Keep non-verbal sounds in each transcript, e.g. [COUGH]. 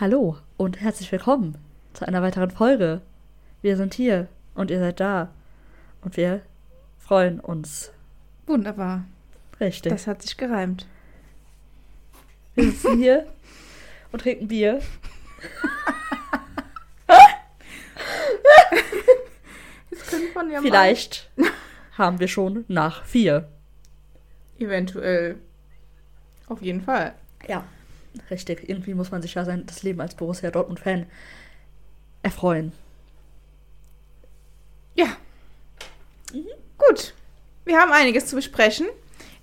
Hallo und herzlich willkommen zu einer weiteren Folge. Wir sind hier und ihr seid da. Und wir freuen uns. Wunderbar. Richtig. Das hat sich gereimt. wir sitzen hier [LAUGHS] und trinken Bier. Ja Vielleicht haben wir schon nach vier. mal. Eventuell. Auf jeden Fall. Ja, richtig. Irgendwie muss man sich ja sein, das Leben als Borussia Dortmund-Fan erfreuen. Ja. Gut. Wir haben einiges zu besprechen.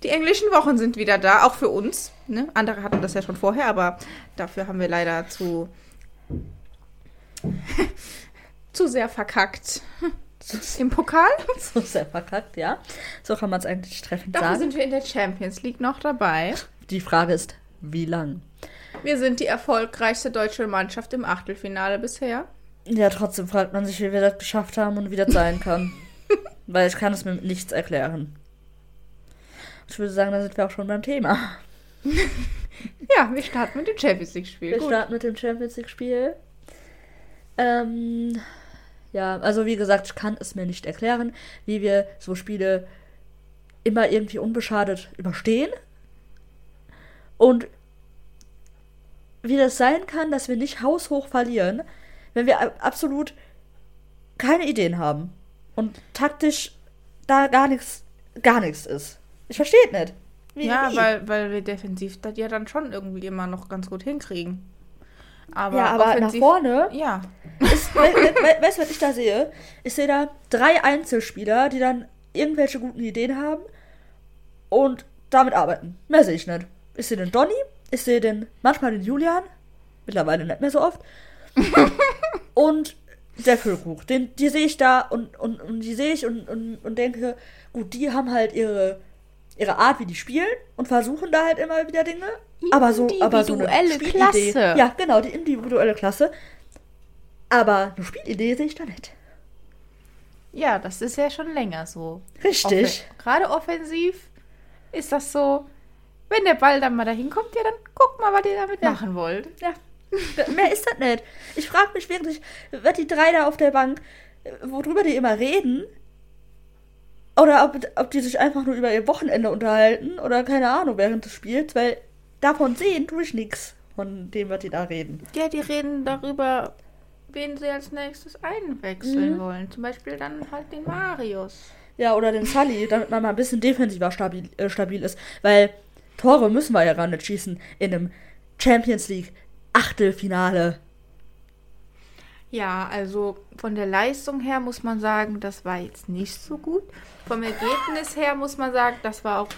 Die englischen Wochen sind wieder da, auch für uns. Ne? Andere hatten das ja schon vorher, aber dafür haben wir leider zu [LAUGHS] zu sehr verkackt [LAUGHS] im Pokal. [LAUGHS] So sehr verkackt, ja. So kann man es eigentlich treffend Dafür sagen. sind wir in der Champions League noch dabei. Die Frage ist, wie lang? Wir sind die erfolgreichste deutsche Mannschaft im Achtelfinale bisher. Ja, trotzdem fragt man sich, wie wir das geschafft haben und wie das sein kann. [LAUGHS] Weil ich kann es mir mit nichts erklären. Ich würde sagen, da sind wir auch schon beim Thema. [LAUGHS] Ja, wir starten mit dem Champions League-Spiel. Wir Gut. starten mit dem Champions League-Spiel. Ähm, ja, also wie gesagt, ich kann es mir nicht erklären, wie wir so Spiele immer irgendwie unbeschadet überstehen. Und wie das sein kann, dass wir nicht haushoch verlieren, wenn wir absolut keine Ideen haben. Und taktisch da gar nichts, gar nichts ist. Ich verstehe es nicht. Wie, Ja, wie? weil, weil wir defensiv das ja dann schon irgendwie immer noch ganz gut hinkriegen. Aber, ja, aber nach vorne Ja, ist, we we we weißt du, was ich da sehe? Ich sehe da drei Einzelspieler, die dann irgendwelche guten Ideen haben und damit arbeiten. Mehr sehe ich nicht. Ich sehe den Donny, ich sehe den, manchmal den Julian, mittlerweile nicht mehr so oft, [LAUGHS] und der Füllkrug. Den, die sehe ich da und, und, und die sehe ich und, und, und denke, gut, die haben halt ihre, ihre Art, wie die spielen und versuchen da halt immer wieder Dinge. Aber so, aber so eine Individuelle Spielidee. Klasse. Ja, genau, die individuelle Klasse. Aber eine Spielidee sehe ich da nicht. ja, das ist ja schon länger so. Richtig. Offen Gerade offensiv ist das so, wenn der Ball dann mal dahin kommt, ja, dann guck mal, was ihr damit Ja. machen wollt. Ja. [LAUGHS] Mehr ist das nicht. Ich frage mich wirklich, was die drei da auf der Bank, äh, worüber die immer reden, oder ob, ob die sich einfach nur über ihr Wochenende unterhalten oder keine Ahnung während des Spiels, weil davon sehen tue ich nichts von dem, was die da reden. Ja, die reden darüber, wen sie als nächstes einwechseln Mhm. wollen. Zum Beispiel dann halt den Marius. Ja, oder den Sully, damit man mal ein bisschen defensiver stabil, äh, stabil ist, weil Tore müssen wir ja gar nicht schießen in einem Champions League Achtelfinale. Ja, also von der Leistung her muss man sagen, das war jetzt nicht so gut. Vom Ergebnis her muss man sagen, das war auch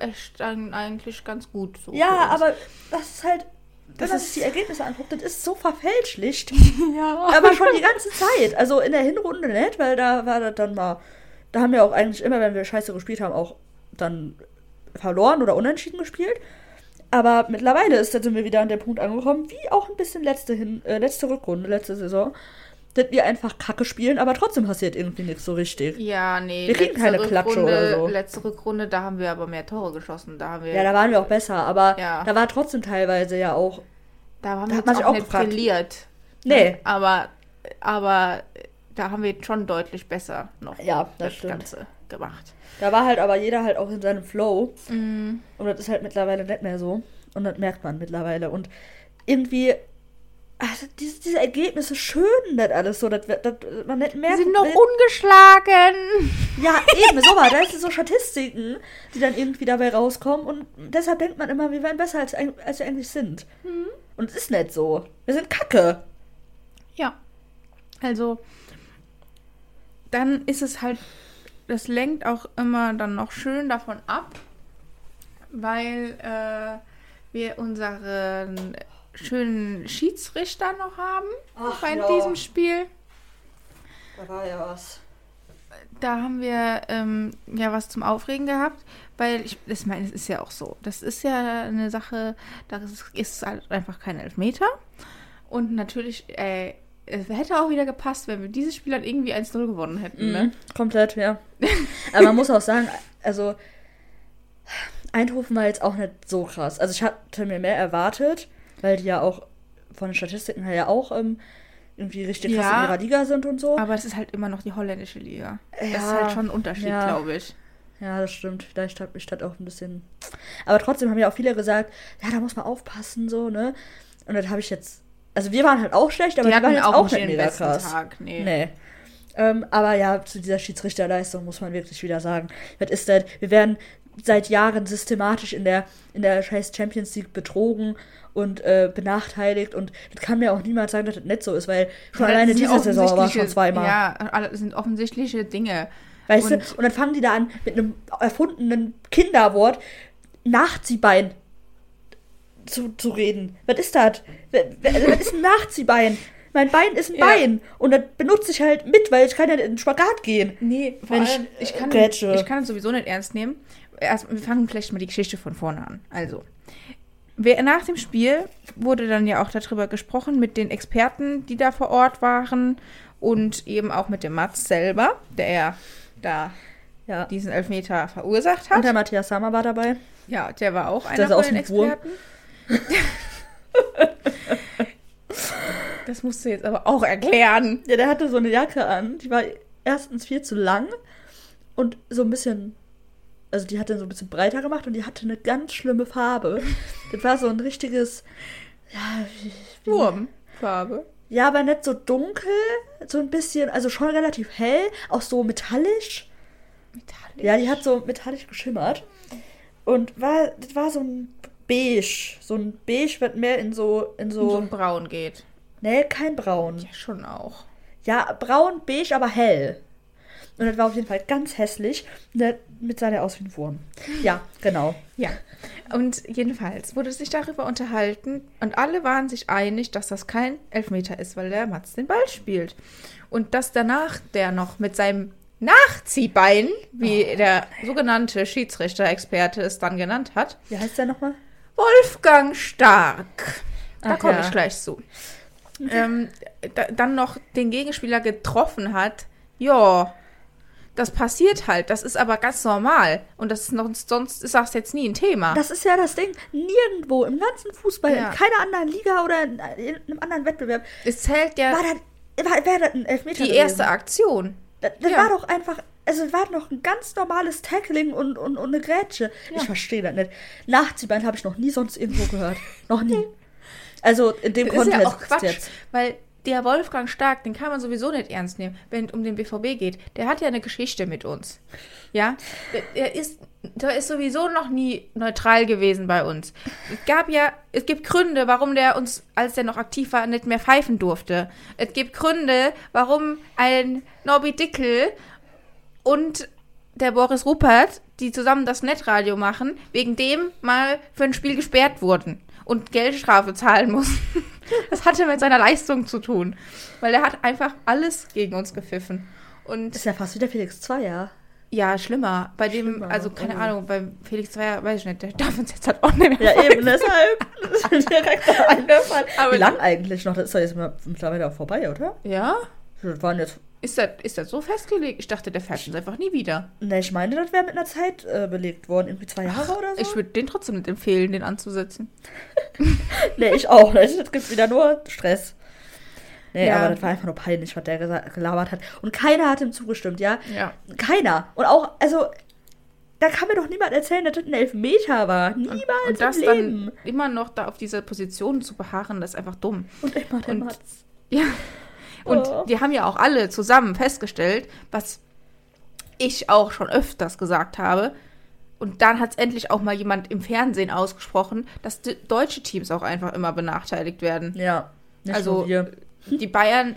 echt eigentlich ganz gut so. Ja, aber das ist halt, wenn Das man ist- sich die Ergebnisse anguckt, das ist so verfälschlicht. [LAUGHS] ja. Aber schon die ganze Zeit. Also in der Hinrunde nicht, weil da war das dann mal. Da haben wir auch eigentlich immer, wenn wir scheiße gespielt haben, auch dann verloren oder unentschieden gespielt. Aber mittlerweile ist, sind wir wieder an dem Punkt angekommen, wie auch ein bisschen letzte, Hin äh, letzte Rückrunde, letzte Saison, dass wir einfach Kacke spielen, aber trotzdem passiert irgendwie nichts so richtig. Ja, nee. Wir kriegen keine Klatsche oder so. Letzte Rückrunde, da haben wir aber mehr Tore geschossen. Da haben wir, Ja, da waren wir auch besser, aber Ja. da war trotzdem teilweise ja auch. da haben da wir hat man auch auch nicht gefragt. brilliert. Nee. Aber, aber da haben wir schon deutlich besser noch Ja, das das. Ganze gemacht. Da war halt aber jeder halt auch in seinem Flow. Mhm. Und das ist halt mittlerweile nicht mehr so. Und das merkt man mittlerweile. Und irgendwie, also diese, diese Ergebnisse schön das alles so, dass, wir- dass man nicht merkt. sind noch will- ungeschlagen. Ja, eben, so war. Da [LAUGHS] sind so Statistiken, die dann irgendwie dabei rauskommen. Und deshalb denkt man immer, wir wären besser, als, als wir eigentlich sind. Mhm. Und es ist nicht so. Wir sind kacke. Ja. Also, dann ist es halt, das lenkt auch immer dann noch schön davon ab, weil äh, wir unseren schönen Schiedsrichter noch haben Ach, bei ja. diesem Spiel. Da war ja was. Da haben wir ähm, ja was zum Aufregen gehabt, weil ich, ich meine, es ist ja auch so. Das ist ja eine Sache, da ist, ist halt einfach kein Elfmeter. Und natürlich, äh, es hätte auch wieder gepasst, wenn wir dieses Spiel dann irgendwie 1-0 gewonnen hätten, ne? Mhm, komplett, ja. Aber man muss auch sagen, also Eindhoven war jetzt auch nicht so krass. Also ich hatte mir mehr erwartet, weil die ja auch von den Statistiken her ja auch ähm, irgendwie richtig krass Ja. in ihrer Liga sind und so. Aber es ist halt immer noch die holländische Liga. Das ist Ja, halt schon ein Unterschied, ja. glaube ich. Ja, das stimmt. Vielleicht hat mich das auch ein bisschen. Aber trotzdem haben ja auch viele gesagt, ja, da muss man aufpassen, so, ne? Und dann habe ich jetzt. Also wir waren halt auch schlecht, aber Die die, waren jetzt auch auch nicht mega besten krass. Tag, nee. Nee. Ähm, aber ja, zu dieser Schiedsrichterleistung muss man wirklich wieder sagen. Was ist das? Wir werden seit Jahren systematisch in der, in der scheiß Champions League betrogen und äh, benachteiligt und das kann mir auch niemand sagen, dass das nicht so ist, weil schon Ja, alleine diese Saison war schon zweimal. Ja, das sind offensichtliche Dinge. Weißt Und- du? Und dann fangen die da an mit einem erfundenen Kinderwort Nachziehbein zu, zu reden. Was ist das? Was also, was ist ein Nachziehbein? Mein Bein ist ein Ja. Bein. Und das benutze ich halt mit, weil ich kann ja in den Spagat gehen. Nee, vor Wenn ich, allem, ich, kann, grätsche. ich kann es sowieso nicht ernst nehmen. Erst, wir fangen vielleicht mal die Geschichte von vorne an. Also, wer, nach dem Spiel wurde dann ja auch darüber gesprochen mit den Experten, die da vor Ort waren und eben auch mit dem Mats selber, der ja da Ja. diesen Elfmeter verursacht Und hat. der Matthias Sammer war dabei. Ja, der war auch einer Der von den ein Wurm. [LAUGHS] Das musst du jetzt aber auch erklären. Ja, der hatte so eine Jacke an. Die war erstens viel zu lang und so ein bisschen. Also die hat den so ein bisschen breiter gemacht und die hatte eine ganz schlimme Farbe. Das war so ein richtiges. Ja, wie, wie, Wurmfarbe. Ja, aber nicht so dunkel, so ein bisschen, also schon relativ hell, auch so metallisch. Metallisch. Ja, die hat so metallisch geschimmert. Und war, das war so ein Beige. So ein Beige wird mehr in so, in so so, ein Braun geht. nee, kein Braun. Ja, schon auch. Ja, braun, beige, aber hell. Und das war auf jeden Fall ganz hässlich. Sah der aus wie ein Wurm. Ja, genau. Ja. Und jedenfalls wurde sich darüber unterhalten und alle waren sich einig, dass das kein Elfmeter ist, weil der Mats den Ball spielt. Und dass danach der noch mit seinem Nachziehbein, wie der sogenannte Schiedsrichter-Experte es dann genannt hat, Wie heißt der nochmal? Wolfgang Stark. Da komme ja. ich gleich zu. Ähm, da, dann noch den Gegenspieler getroffen hat. Ja, das passiert halt. Das ist aber ganz normal. Und das ist noch, sonst ist das jetzt nie ein Thema. Das ist ja das Ding. Nirgendwo im ganzen Fußball, Ja. in keiner anderen Liga oder in, in einem anderen Wettbewerb es zählt ja war das, war, wäre das ein Elfmeter die gewesen. erste Aktion. Das, das Ja. war doch einfach, also es war noch ein ganz normales Tackling und, und, und eine Grätsche. Ja. Ich verstehe das nicht. Nachziehbein habe ich noch nie sonst irgendwo gehört. Noch nie. [LAUGHS] Also in dem Das ist Kontext ja auch Quatsch, jetzt. weil der Wolfgang Stark, den kann man sowieso nicht ernst nehmen, wenn es um den BVB geht. Der hat ja eine Geschichte mit uns. Ja, der, der ist, der ist sowieso noch nie neutral gewesen bei uns. Es gab ja, es gibt Gründe, warum der uns, als der noch aktiv war, nicht mehr pfeifen durfte. Es gibt Gründe, warum ein Norbi Dickel und der Boris Rupert, die zusammen das Netradio machen, wegen dem mal für ein Spiel gesperrt wurden und Geldstrafe zahlen mussten. [LAUGHS] Das hatte mit seiner Leistung zu tun, weil er hat einfach alles gegen uns gepfiffen. Und Ist ja fast wieder Felix Zweier. ja, schlimmer. Bei dem, Schlimmer, also keine oh. Ahnung, beim Felix Zweier, weiß ich nicht, der darf uns jetzt halt auch nicht mehr Ja, eben, deshalb. [LAUGHS] Das ist direkt eingefallen. Aber- Wie lang eigentlich noch? Das ist doch jetzt mal mittlerweile auch vorbei, oder? Ja? Das waren jetzt. Ist das, ist das so festgelegt? Ich dachte, der fährt uns einfach nie wieder. Ne, ich meine, das wäre mit einer Zeit äh, belegt worden. Irgendwie zwei Jahre oder so. Ich würde den trotzdem nicht empfehlen, den anzusetzen. [LAUGHS] Nee, ich auch nicht. Es gibt wieder nur Stress. Nee, Ja. aber das war einfach nur peinlich, was der gelabert hat. Und keiner hat ihm zugestimmt, ja? Ja. Keiner. Und auch, also, da kann mir doch niemand erzählen, dass das ein Elfmeter war. Niemals Und das im Leben. dann immer noch da auf dieser Position zu beharren, das ist einfach dumm. Und immer der und- Matz. Ja. Und Oh. die haben ja auch alle zusammen festgestellt, was ich auch schon öfters gesagt habe. Und dann hat es endlich auch mal jemand im Fernsehen ausgesprochen, dass deutsche Teams auch einfach immer benachteiligt werden. Ja. Also die Bayern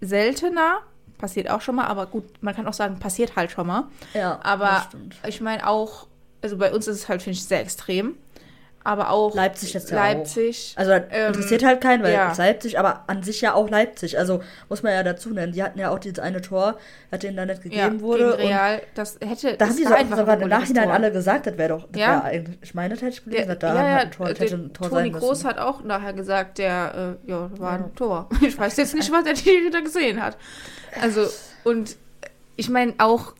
seltener, passiert auch schon mal, aber gut, man kann auch sagen, passiert halt schon mal. Ja, Aber ich meine auch, also bei uns ist es halt, finde ich, sehr extrem. Aber auch Leipzig jetzt ja Leipzig. Also das Ähm, interessiert halt keinen, weil ja. Leipzig, aber an sich ja auch Leipzig. Also muss man ja dazu nennen. Die hatten ja auch dieses eine Tor, das denen da nicht ja, gegeben wurde. gegen Real, das hätte da haben die so, einfach sogar im Nachhinein alle gesagt, das wäre doch, das Ja. wär eigentlich, ich meine, das hätte ich gelesen, dass da ja, ja, ein Tor, das hätte ein Tor Toni sein müssen. Groß hat auch nachher gesagt, der, äh, ja, war Ja. ein Tor. [LAUGHS] Ich weiß jetzt nicht, was der Schiri da gesehen hat. Also, und ich meine auch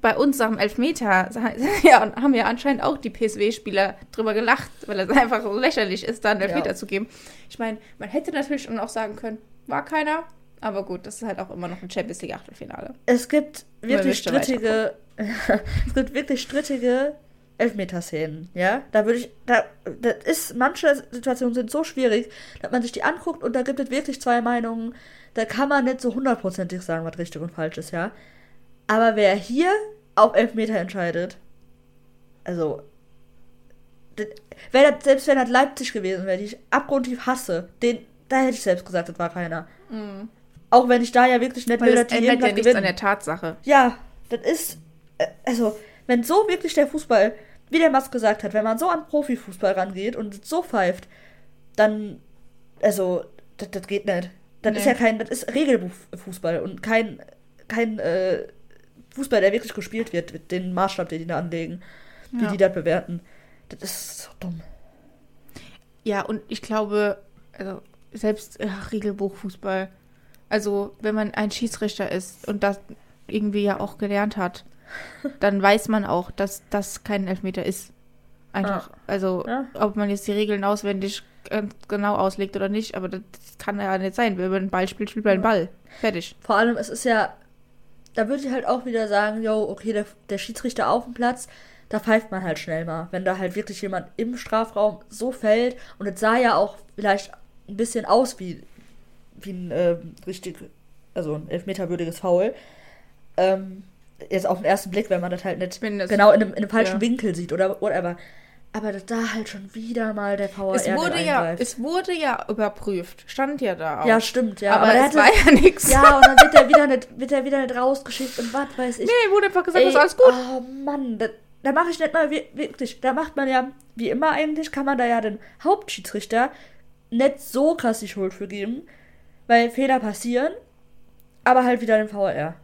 bei uns am Elfmeter [LAUGHS] ja, haben ja anscheinend auch die PSW-Spieler drüber gelacht, weil es einfach so lächerlich ist, da einen Elfmeter Ja. zu geben. Ich meine, man hätte natürlich schon auch sagen können, war keiner. Aber gut, das ist halt auch immer noch ein Champions League Achtelfinale. Es gibt wirklich strittige, [LAUGHS] es gibt wirklich strittige Elfmeterszenen, ja. Da würde ich, da, das ist, manche Situationen sind so schwierig, dass man sich die anguckt und da gibt es wirklich zwei Meinungen. Da kann man nicht so hundertprozentig sagen, was richtig und falsch ist, ja. Aber wer hier auf Elfmeter entscheidet, also, wär das, selbst wenn das Leipzig gewesen wäre, die ich abgrundtief hasse, den, da hätte ich selbst gesagt, das war keiner. Auch wenn ich da ja wirklich nicht Weil will, das dass die ändert ja nichts an gewinnen. der Tatsache. Ja, das ist. äh, Also, wenn so wirklich der Fußball, wie der Mask gesagt hat, wenn man so an Profifußball rangeht und so pfeift, dann. Also, das, das geht nicht. Das Nee. ist ja kein. Das ist Regelfußball und kein. Kein äh, Fußball, der wirklich gespielt wird, mit dem Maßstab, den die da anlegen, wie Ja. die das bewerten. Das ist so dumm. Ja, und ich glaube, also selbst äh, Regelbuchfußball, also wenn man ein Schiedsrichter ist und das irgendwie ja auch gelernt hat, [LAUGHS] dann weiß man auch, dass das kein Elfmeter ist. Einfach, also Ja. ob man jetzt die Regeln auswendig ganz genau auslegt oder nicht, aber das, das kann ja nicht sein. Wenn man einen Ball spielt, spielt man einen Ball. Fertig. Vor allem, es ist ja, da würde ich halt auch wieder sagen, yo, okay, der, der Schiedsrichter auf dem Platz, da pfeift man halt schnell mal. Wenn da halt wirklich jemand im Strafraum so fällt und es sah ja auch vielleicht ein bisschen aus wie, wie ein äh, richtig, also ein elfmeterwürdiges Foul. Ähm, jetzt auf den ersten Blick, wenn man das halt nicht das- genau in einem, in einem falschen ja. Winkel sieht oder whatever. Aber da halt schon wieder mal der VR Es wurde, ja, es wurde ja überprüft. Stand ja da auch. ja, stimmt, ja. aber, der es war ja nichts. ja, und dann wird er wieder [LAUGHS] nicht, wird er wieder nicht rausgeschickt und was weiß ich. Nee, wurde einfach gesagt, Ey, ist alles gut. Oh Mann, da, da mache ich nicht mal wir- wirklich. Da macht man ja, wie immer eigentlich, kann man da ja den Hauptschiedsrichter nicht so krass die Schuld für geben, weil Fehler passieren, aber halt wieder den VR.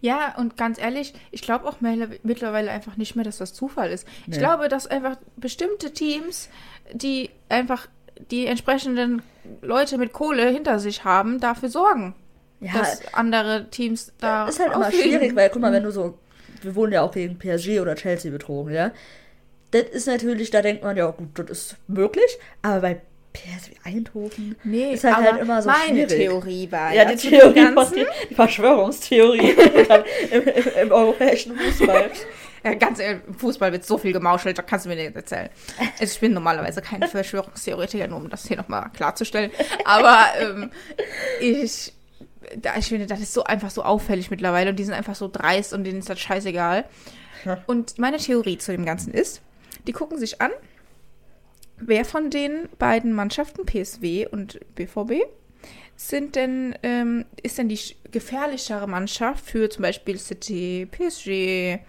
Ja, und ganz ehrlich, ich glaube auch mittlerweile einfach nicht mehr, dass das Zufall ist. Ich Nee. glaube, dass einfach bestimmte Teams, die einfach die entsprechenden Leute mit Kohle hinter sich haben, dafür sorgen, Ja, dass andere Teams da. ist halt immer auflegen. schwierig, weil guck mal, wenn du so, wir wurden ja auch gegen PSG oder Chelsea betrogen, ja. Das ist natürlich, da denkt man ja, gut, das ist möglich, aber bei Eindhoven Nee, ist halt, halt immer so meine schwierig. Theorie war Ja, die Theorie von Ganzen- die, die Verschwörungstheorie [LAUGHS] im, im, im europäischen Fußball. Ja, ganz ehrlich, im Fußball wird so viel gemauschelt, da kannst du mir nicht erzählen. Also ich bin normalerweise kein [LAUGHS] Verschwörungstheoretiker, nur um das hier nochmal klarzustellen. Aber ähm, ich, da, ich finde, das ist so einfach so auffällig mittlerweile und die sind einfach so dreist und denen ist das scheißegal. Und meine Theorie zu dem Ganzen ist, die gucken sich an, wer von den beiden Mannschaften, PSW und BVB, sind denn, ähm, ist denn die gefährlichere Mannschaft für zum Beispiel City, PSG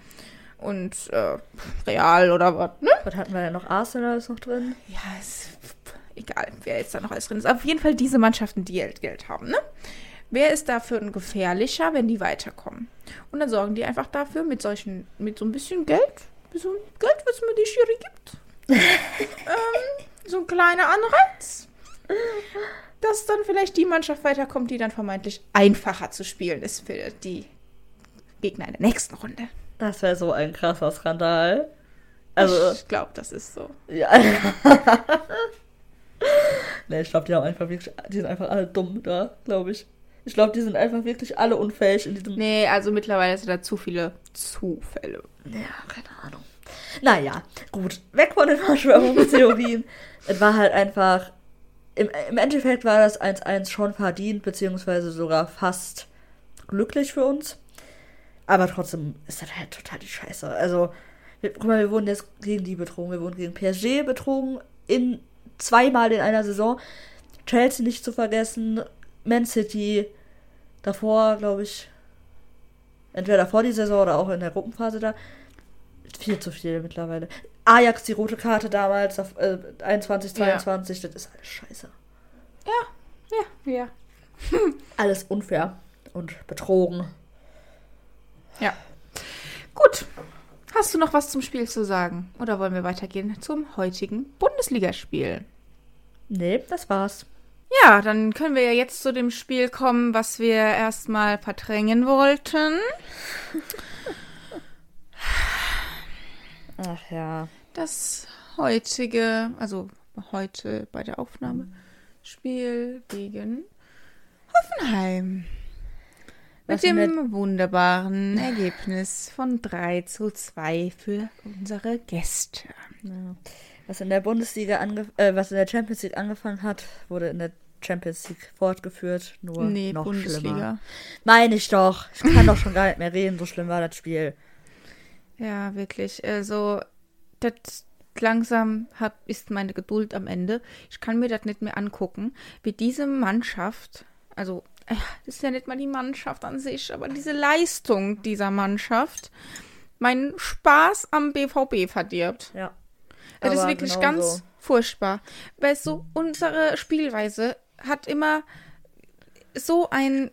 und äh, Real oder was, ne? Was hatten wir denn noch? Arsenal ist noch drin. Ja, ist egal, wer jetzt da noch alles drin ist. Auf jeden Fall diese Mannschaften, die Geld, Geld haben, ne? Wer ist dafür ein gefährlicher, wenn die weiterkommen? Und dann sorgen die einfach dafür mit solchen, mit so ein bisschen Geld, mit so ein Geld, was mir die Schiri gibt. Ähm, so ein kleiner Anreiz. Dass dann vielleicht die Mannschaft weiterkommt, die dann vermeintlich einfacher zu spielen ist für die Gegner in der nächsten Runde. Das wäre so ein krasser Skandal. Also, ich glaube, das ist so. ja. [LAUGHS] ne, ich glaube, die haben einfach wirklich, die sind einfach alle dumm da, glaube ich. Ich glaube, die sind einfach wirklich alle unfähig in diesem. Nee, also mittlerweile sind da zu viele Zufälle. Ja, keine Ahnung. Naja, gut. Weg von den Verschwörungstheorien. [LAUGHS] es war halt einfach. Im, Im Endeffekt war das 1-1 schon verdient, beziehungsweise sogar fast glücklich für uns. Aber trotzdem ist das halt total die Scheiße. Also, wir, guck mal, wir wurden jetzt gegen die betrogen. Wir wurden gegen PSG betrogen. In zweimal in einer Saison. Chelsea nicht zu vergessen. Man City. Davor, glaube ich. Entweder vor die Saison oder auch in der Gruppenphase da. Viel zu viel mittlerweile. Ajax, die rote Karte damals, auf, äh, 21, 22, das ist alles scheiße. Ja, ja. [LAUGHS] Alles unfair und betrogen. Ja. Gut. Hast du noch was zum Spiel zu sagen? Oder wollen wir weitergehen zum heutigen Bundesligaspiel? Nee, das war's. Ja, dann können wir ja jetzt zu dem Spiel kommen, was wir erstmal verdrängen wollten. [LAUGHS] Ach ja. Das heutige, also heute bei der Aufnahme, Spiel gegen Hoffenheim. Mit dem wunderbaren Ergebnis von 3 zu 2 für unsere Gäste. Ja. Was in der Bundesliga ange äh, was in der Champions League angefangen hat, wurde in der Champions League fortgeführt, nur nee, noch Bundesliga. schlimmer. Meine ich doch. Ich kann doch schon gar nicht mehr reden, so schlimm war das Spiel. Ja, wirklich. Also, das langsam hab, ist meine Geduld am Ende. Ich kann mir das nicht mehr angucken, wie diese Mannschaft, also, äh, das ist ja nicht mal die Mannschaft an sich, aber diese Leistung dieser Mannschaft meinen Spaß am BVB verdirbt. Ja. Das ist wirklich genau ganz so. furchtbar. Weil so unsere Spielweise hat immer so einen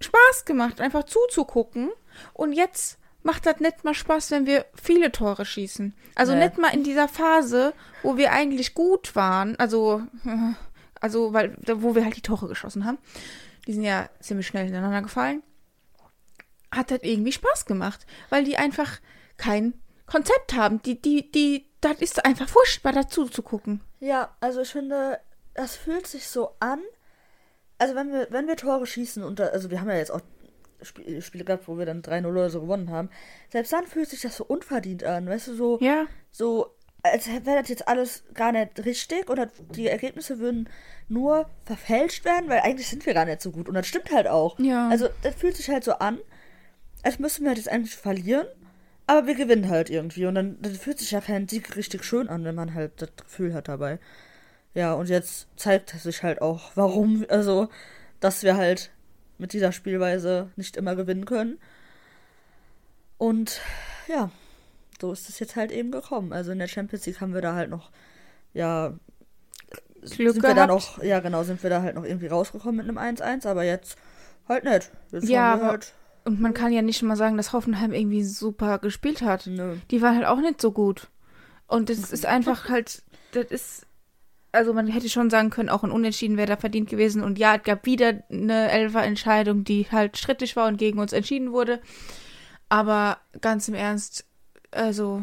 Spaß gemacht, einfach zuzugucken. Und jetzt macht das nicht mal Spaß, wenn wir viele Tore schießen. Also Nee. nicht mal in dieser Phase, wo wir eigentlich gut waren. Also, [LAUGHS] also weil, wo wir halt die Tore geschossen haben. Die sind ja ziemlich schnell hintereinander gefallen. Hat das irgendwie Spaß gemacht, weil die einfach kein Konzept haben. Die, die, die, das ist einfach furchtbar dazu zu gucken. Ja, also ich finde, das fühlt sich so an. Also wenn wir, wenn wir Tore schießen und da, also wir haben ja jetzt auch Sp Spiele gehabt, wo wir dann 3-0 oder so gewonnen haben. Selbst dann fühlt sich das so unverdient an, weißt du, so, Ja. so, als wäre das jetzt alles gar nicht richtig oder die Ergebnisse würden nur verfälscht werden, weil eigentlich sind wir gar nicht so gut. Und das stimmt halt auch. Ja. Also das fühlt sich halt so an, als müssten wir halt jetzt eigentlich verlieren, aber wir gewinnen halt irgendwie. Und dann, dann fühlt sich ja kein Sieg richtig schön an, wenn man halt das Gefühl hat dabei. Ja, und jetzt zeigt sich halt auch, warum, also, dass wir halt mit dieser Spielweise nicht immer gewinnen können. Und ja, so ist es jetzt halt eben gekommen. Also in der Champions League haben wir da halt noch, ja, Glück sind wir da gehabt. noch, ja genau, sind wir da halt noch irgendwie rausgekommen mit einem 1-1, aber jetzt halt nicht. Jetzt Ja, aber- halt, Und man kann ja nicht mal sagen, dass Hoffenheim irgendwie super gespielt hat. nö. Die waren halt auch nicht so gut. Und das ist einfach halt, das ist, also man hätte schon sagen können, auch ein Unentschieden wäre da verdient gewesen. Und ja, es gab wieder eine Elfer-Entscheidung, die halt strittig war und gegen uns entschieden wurde. Aber ganz im Ernst, also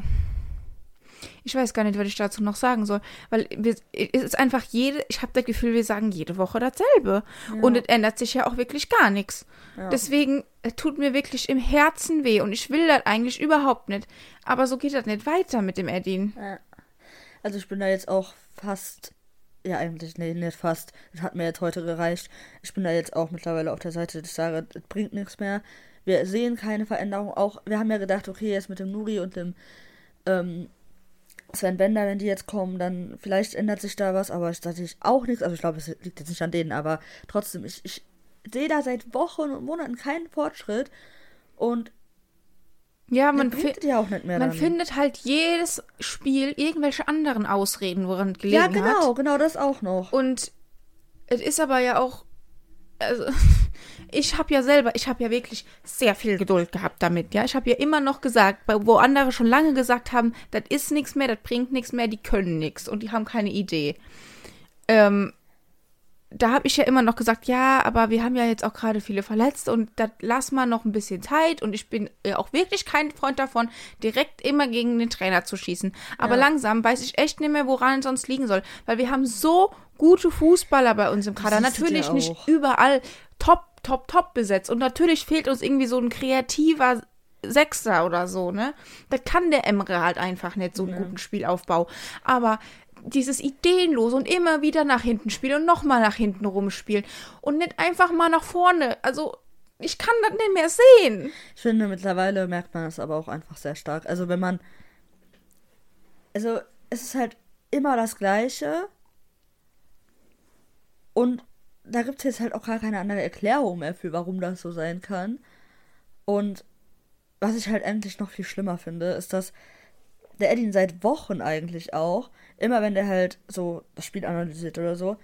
ich weiß gar nicht, was ich dazu noch sagen soll, weil wir, es ist einfach jede, ich habe das Gefühl, wir sagen jede Woche dasselbe und es ändert sich ja auch wirklich gar nichts. Ja. Deswegen es tut mir wirklich im Herzen weh und ich will das eigentlich überhaupt nicht. Aber so geht das nicht weiter mit dem Edin. Ja. Also ich bin da jetzt auch fast, ja eigentlich, nee, nicht fast, das hat mir jetzt heute gereicht. Ich bin da jetzt auch mittlerweile auf der Seite, ich sage, es bringt nichts mehr. Wir sehen keine Veränderung. Auch, wir haben ja gedacht, okay, jetzt mit dem Nuri und dem ähm, Sven Bender, wenn die jetzt kommen, dann vielleicht ändert sich da was, aber da sehe ich auch nichts. Also ich glaube, es liegt jetzt nicht an denen, aber trotzdem, ich, ich sehe da seit Wochen und Monaten keinen Fortschritt und Ja, man man, bringt fi es ja auch nicht mehr man dann. findet halt jedes Spiel irgendwelche anderen Ausreden, woran gelegen Ja, hat. genau, genau das auch noch. Und es ist aber ja auch, also [LAUGHS] ich habe ja selber, ich habe ja wirklich sehr viel Geduld gehabt damit, ja. Ich habe ja immer noch gesagt, wo andere schon lange gesagt haben, das ist nichts mehr, das bringt nichts mehr, die können nichts und die haben keine Idee. Ähm, da habe ich ja immer noch gesagt, ja, aber wir haben ja jetzt auch gerade viele Verletzte und das lass mal noch ein bisschen Zeit und ich bin ja auch wirklich kein Freund davon, direkt immer gegen den Trainer zu schießen. Aber Ja. langsam weiß ich echt nicht mehr, woran es sonst liegen soll, weil wir haben so gute Fußballer bei uns im Kader. Natürlich nicht überall top, top, top besetzt und natürlich fehlt uns irgendwie so ein kreativer Sechser oder so, ne? Das kann der Emre halt einfach nicht, so einen guten Spielaufbau. Aber dieses Ideenlose und immer wieder nach hinten spielen und nochmal nach hinten rumspielen und nicht einfach mal nach vorne. Also, ich kann das nicht mehr sehen. Ich finde, mittlerweile merkt man das aber auch einfach sehr stark. Also, wenn man. Also, es ist halt immer das Gleiche. Und da gibt es jetzt halt auch gar keine andere Erklärung mehr für, warum das so sein kann. Und was ich halt eigentlich noch viel schlimmer finde, ist, dass der Edin seit Wochen eigentlich auch, immer wenn der halt so das Spiel analysiert oder so,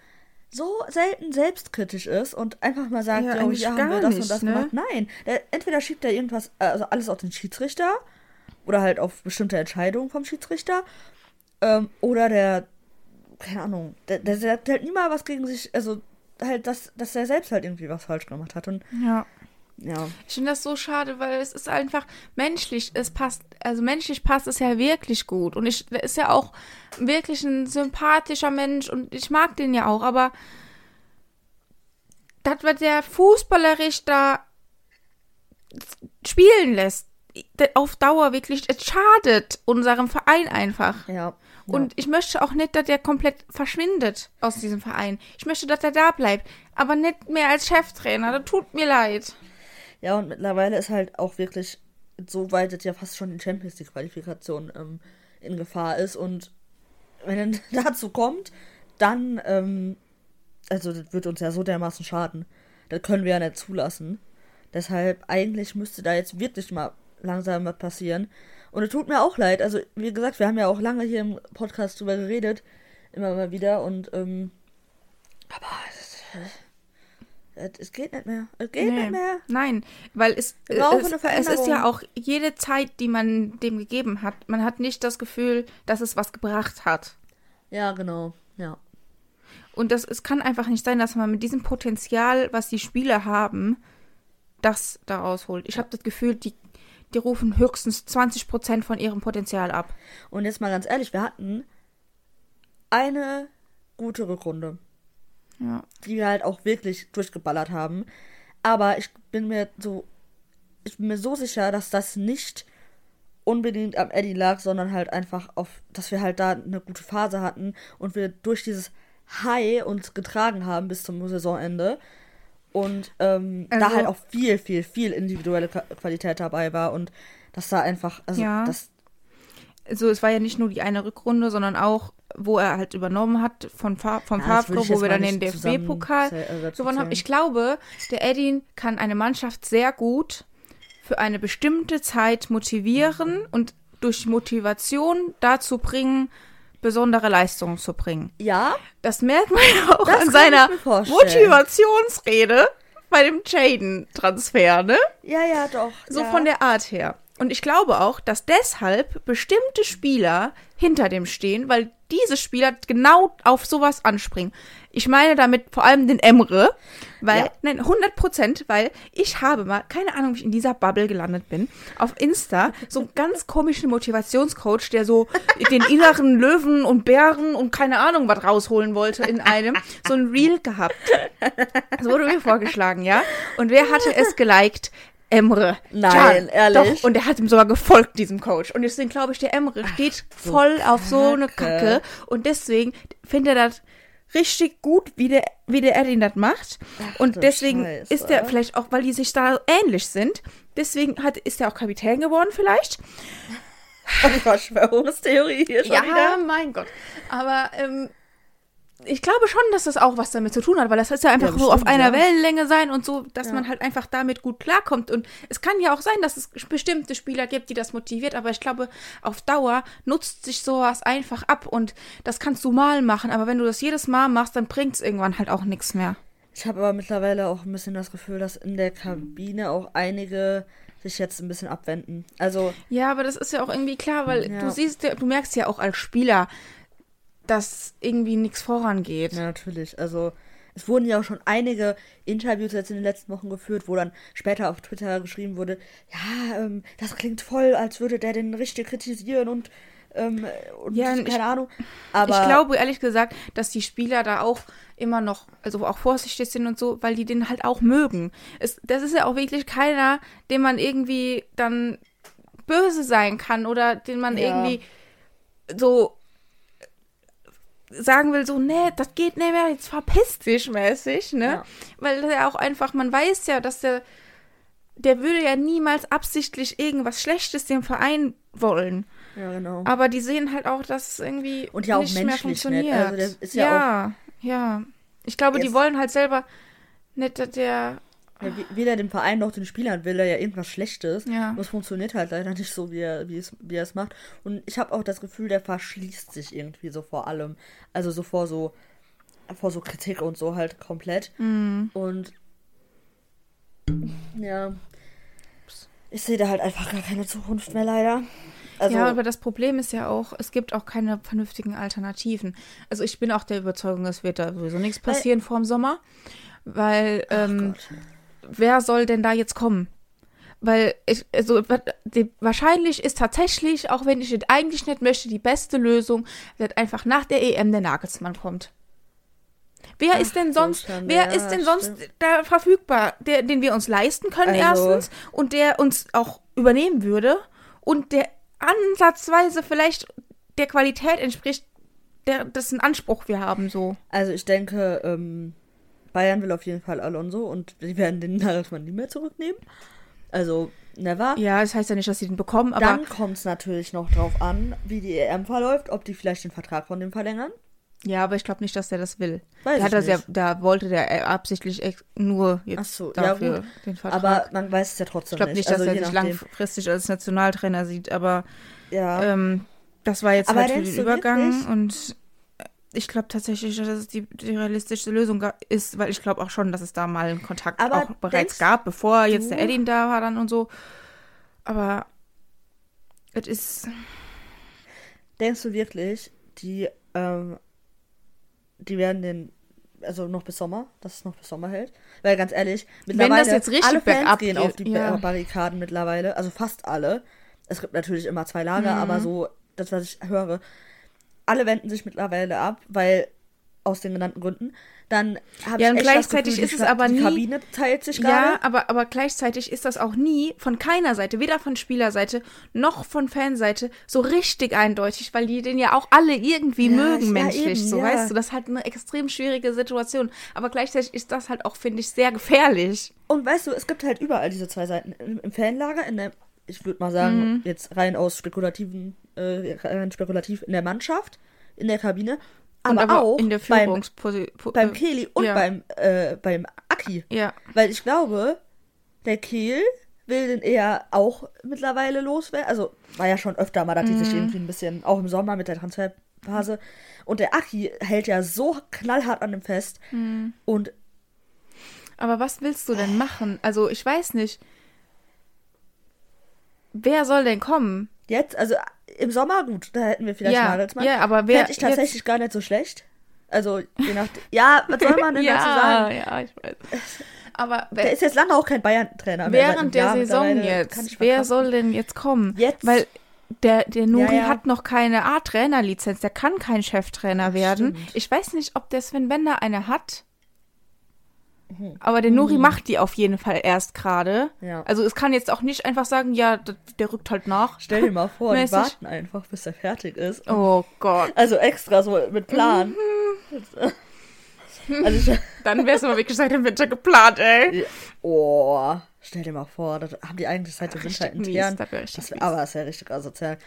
so selten selbstkritisch ist und einfach mal sagt, Ja, ja, eigentlich hier haben wir das nicht, und das ne? gemacht. Nein, der, entweder schiebt er irgendwas, also alles auf den Schiedsrichter oder halt auf bestimmte Entscheidungen vom Schiedsrichter ähm, oder der, keine Ahnung, der, der sagt halt niemals was gegen sich, also halt, dass, dass er selbst halt irgendwie was falsch gemacht hat und Ja. Ja. Ich finde das so schade, weil es ist einfach menschlich, es passt, also menschlich passt es ja wirklich gut. Und ich, ist ja auch wirklich ein sympathischer Mensch und ich mag den ja auch, aber das, was der fußballerisch da spielen lässt, auf Dauer wirklich, es schadet unserem Verein einfach. Ja. Und ich möchte auch nicht, dass der komplett verschwindet aus diesem Verein. Ich möchte, dass er da bleibt. Aber nicht mehr als Cheftrainer. Das tut mir leid. Ja, und mittlerweile ist halt auch wirklich so weit, dass ja fast schon die Champions League Qualifikation ähm, in Gefahr ist. Und wenn es [LAUGHS] dazu kommt, dann, ähm, also das wird uns ja so dermaßen schaden. Das können wir ja nicht zulassen. Deshalb eigentlich müsste da jetzt wirklich mal langsam was passieren. Und es tut mir auch leid. Also, wie gesagt, wir haben ja auch lange hier im Podcast drüber geredet. Immer mal wieder. Und, ähm, aber es, es, geht nicht mehr. Es geht Nee. nicht mehr. Nein, weil es, es, es ist ja auch jede Zeit, die man dem gegeben hat. Man hat nicht das Gefühl, dass es was gebracht hat. Ja, genau. Ja. Und das, es kann einfach nicht sein, dass man mit diesem Potenzial, was die Spieler haben, das da rausholt. Ich habe das Gefühl, die, die rufen höchstens 20% von ihrem Potenzial ab. Und jetzt mal ganz ehrlich, wir hatten eine gute Rückrunde, Ja. die wir halt auch wirklich durchgeballert haben. Aber ich bin mir so, ich bin mir so sicher, dass das nicht unbedingt am Eddie lag, sondern halt einfach auf, dass wir halt da eine gute Phase hatten und wir durch dieses High uns getragen haben bis zum Saisonende. Und ähm, da Also- halt auch viel, viel, viel individuelle Qua- Qualität dabei war und dass da einfach, also Ja. das, Also es war ja nicht nur die eine Rückrunde, sondern auch, wo er halt übernommen hat von Fa vom Ja, Favre, wo wir dann den DFB-Pokal äh, dazu gewonnen haben. Ich glaube, der Edin kann eine Mannschaft sehr gut für eine bestimmte Zeit motivieren und durch Motivation dazu bringen, besondere Leistungen zu bringen. ja, Das merkt man ja auch Das an seiner. Motivationsrede bei dem Jaden-Transfer, ne? ja, ja, doch. So ja. von der Art her. Und ich glaube auch, dass deshalb bestimmte Spieler hinter dem stehen, weil diese Spieler genau auf sowas anspringen. Ich meine damit vor allem den Emre, weil, Ja. nein, 100 Prozent, weil ich habe mal, keine Ahnung, wie ich in dieser Bubble gelandet bin, auf Insta, so einen ganz komischen Motivationscoach, der so den inneren Löwen und Bären und keine Ahnung was rausholen wollte in einem, so ein Reel gehabt. Das wurde mir vorgeschlagen, ja? Und wer hatte es geliked? Emre. Nein, ehrlich? Doch, und er hat ihm sogar gefolgt, diesem Coach. Und deswegen glaube ich, der Emre steht so voll auf so eine Kacke. Kacke. Und deswegen findet er das richtig gut, wie der, wie der Edin das macht. Ach, und deswegen Scheiße. ist er vielleicht auch, weil die sich da ähnlich sind, deswegen hat, ist er auch Kapitän geworden vielleicht. Verschwörungstheorie hier schon wieder. mein Gott. Aber ähm, ich glaube schon, dass das auch was damit zu tun hat, weil das ist ja einfach Ja, so auf einer ja. Wellenlänge sein und so, dass Ja. man halt einfach damit gut klarkommt. Und es kann ja auch sein, dass es bestimmte Spieler gibt, die das motiviert, aber ich glaube, auf Dauer nutzt sich sowas einfach ab und das kannst du mal machen, aber wenn du das jedes Mal machst, dann bringt es irgendwann halt auch nichts mehr. Ich habe aber mittlerweile auch ein bisschen das Gefühl, dass in der Kabine auch einige sich jetzt ein bisschen abwenden. Also, Ja, aber das ist ja auch irgendwie klar, weil du siehst, ja- du merkst ja auch als Spieler, dass irgendwie nichts vorangeht. ja, natürlich. Also, es wurden ja auch schon einige Interviews jetzt in den letzten Wochen geführt, wo dann später auf Twitter geschrieben wurde, ja, ähm, das klingt voll, als würde der den richtig kritisieren und, ähm, und Ja, keine ich- Ahnung. Aber ich glaube ehrlich gesagt, dass die Spieler da auch immer noch, also auch vorsichtig sind und so, weil die den halt auch mögen. Es, das ist ja auch wirklich keiner, dem man irgendwie dann böse sein kann oder den man Ja. irgendwie so sagen will, so, nee, das geht nicht mehr, jetzt verpiss dich mäßig, ne? Ja. Weil der auch einfach, man weiß ja, dass der, der würde ja niemals absichtlich irgendwas Schlechtes dem Verein wollen. ja, genau. Aber die sehen halt auch, dass es irgendwie Und ja auch nicht mehr menschlich funktioniert. nett. Also der ist ja ja, ja. Ich glaube, die wollen halt selber nicht, dass der. Ja, weder dem Verein noch den Spielern will er ja irgendwas Schlechtes. Ja. Und es funktioniert halt leider nicht so, wie er, wie es, wie er es macht. Und ich habe auch das Gefühl, der verschließt sich irgendwie so vor allem. Also so vor so, vor so Kritik und so halt komplett. Mhm. Und ja, ich sehe da halt einfach gar keine Zukunft mehr leider. Also, ja, aber das Problem ist ja auch, es gibt auch keine vernünftigen Alternativen. Also ich bin auch der Überzeugung, es wird da sowieso nichts passieren vor dem Sommer. Weil, ähm, Gott. Wer soll denn da jetzt kommen? Weil ich, also, die, wahrscheinlich ist tatsächlich, auch wenn ich es eigentlich nicht möchte, die beste Lösung, dass einfach nach der EM der Nagelsmann kommt. Wer Ach, ist denn so sonst, kann- wer ja, ist denn sonst stimmt. da verfügbar, der, den wir uns leisten können Also- erstens und der uns auch übernehmen würde und der ansatzweise vielleicht der Qualität entspricht, der, dessen Anspruch wir haben, so. Also ich denke, ähm, Bayern will auf jeden Fall Alonso und die werden den Nagelsmann nie mehr zurücknehmen. Also, never. Ja, das heißt ja nicht, dass sie den bekommen, aber Dann kommt es natürlich noch drauf an, wie die EM verläuft, ob die vielleicht den Vertrag von dem verlängern. ja, aber ich glaube nicht, dass der das will. Weiß hat das ja, da wollte der äh, absichtlich nur jetzt so, ja, dafür gut. den Vertrag. Aber man weiß es ja trotzdem ich glaube nicht, Also dass er je sich nachdem. langfristig als Nationaltrainer sieht, aber Ja. ähm, das war jetzt Aber halt für den Übergang und ich glaube tatsächlich, dass es die, die realistischste Lösung ist, weil ich glaube auch schon, dass es da mal einen Kontakt Aber auch bereits gab, bevor jetzt der Edin da war dann und so. Aber es ist Denkst du wirklich, die, ähm, die werden den, also noch bis Sommer, dass es noch bis Sommer hält? Weil ganz ehrlich, mittlerweile, das jetzt richtig alle Fans gehen geht, auf die ja. Ba- Barrikaden mittlerweile, also fast alle. Es gibt natürlich immer zwei Lager, Mhm. aber so, das, was ich höre, alle wenden sich mittlerweile ab, weil, aus den genannten Gründen, dann habe Ja, ich und gleichzeitig Gefühl, ist die, es aber die nie- Kabine teilt sich Ja, gerade. aber, aber gleichzeitig ist das auch nie von keiner Seite, weder von Spielerseite noch von Fanseite, so richtig eindeutig, weil die den ja auch alle irgendwie Ja, mögen ja, menschlich. eben, so, ja. weißt du, das ist halt eine extrem schwierige Situation. Aber gleichzeitig ist das halt auch, finde ich, sehr gefährlich. Und weißt du, es gibt halt überall diese zwei Seiten. Im, im Fanlager, in der, ich würde mal sagen, Mhm. jetzt rein aus spekulativen, äh, rein spekulativ in der Mannschaft, in der Kabine, aber, aber auch in der beim, Führungsposition. beim Kehli und ja. beim, äh, beim Aki. ja. Weil ich glaube, der Kehl will den eher auch mittlerweile loswerden. Also war ja schon öfter mal, dass die Mhm. sich irgendwie ein bisschen, auch im Sommer mit der Transferphase. Und der Aki hält ja so knallhart an dem fest. Mhm. Und Aber was willst du denn machen? Also, ich weiß nicht. Wer soll denn kommen? Jetzt, also im Sommer, gut, da hätten wir vielleicht ja, Nagelsmann. ja, aber wer Fände ich tatsächlich gar nicht so schlecht. Also, je nach. Ja, was soll man denn [LAUGHS] ja, dazu sagen? Ja, ich weiß. Aber Der wer, ist jetzt lange auch kein Bayern-Trainer. mehr, während der Jahr Saison jetzt, wer soll denn jetzt kommen? Jetzt? Weil der, der Nuri Ja, ja. hat noch keine A-Trainerlizenz, der kann kein Cheftrainer werden. stimmt. Ich weiß nicht, ob der Sven Bender eine hat. Aber der Nuri macht die auf jeden Fall erst gerade. Mhm. Ja. Also es kann jetzt auch nicht einfach sagen, ja, d- der rückt halt nach. Stell dir mal vor, die warten einfach, bis er fertig ist. Oh Gott. Also extra so mit Plan. Mhm. also [LAUGHS] Dann wär's aber wirklich seit dem Winter geplant, ey. oh, stell dir mal vor, das haben die eigentlich seit dem Winter mies, intern. das wär aber das ist ja richtig asozial.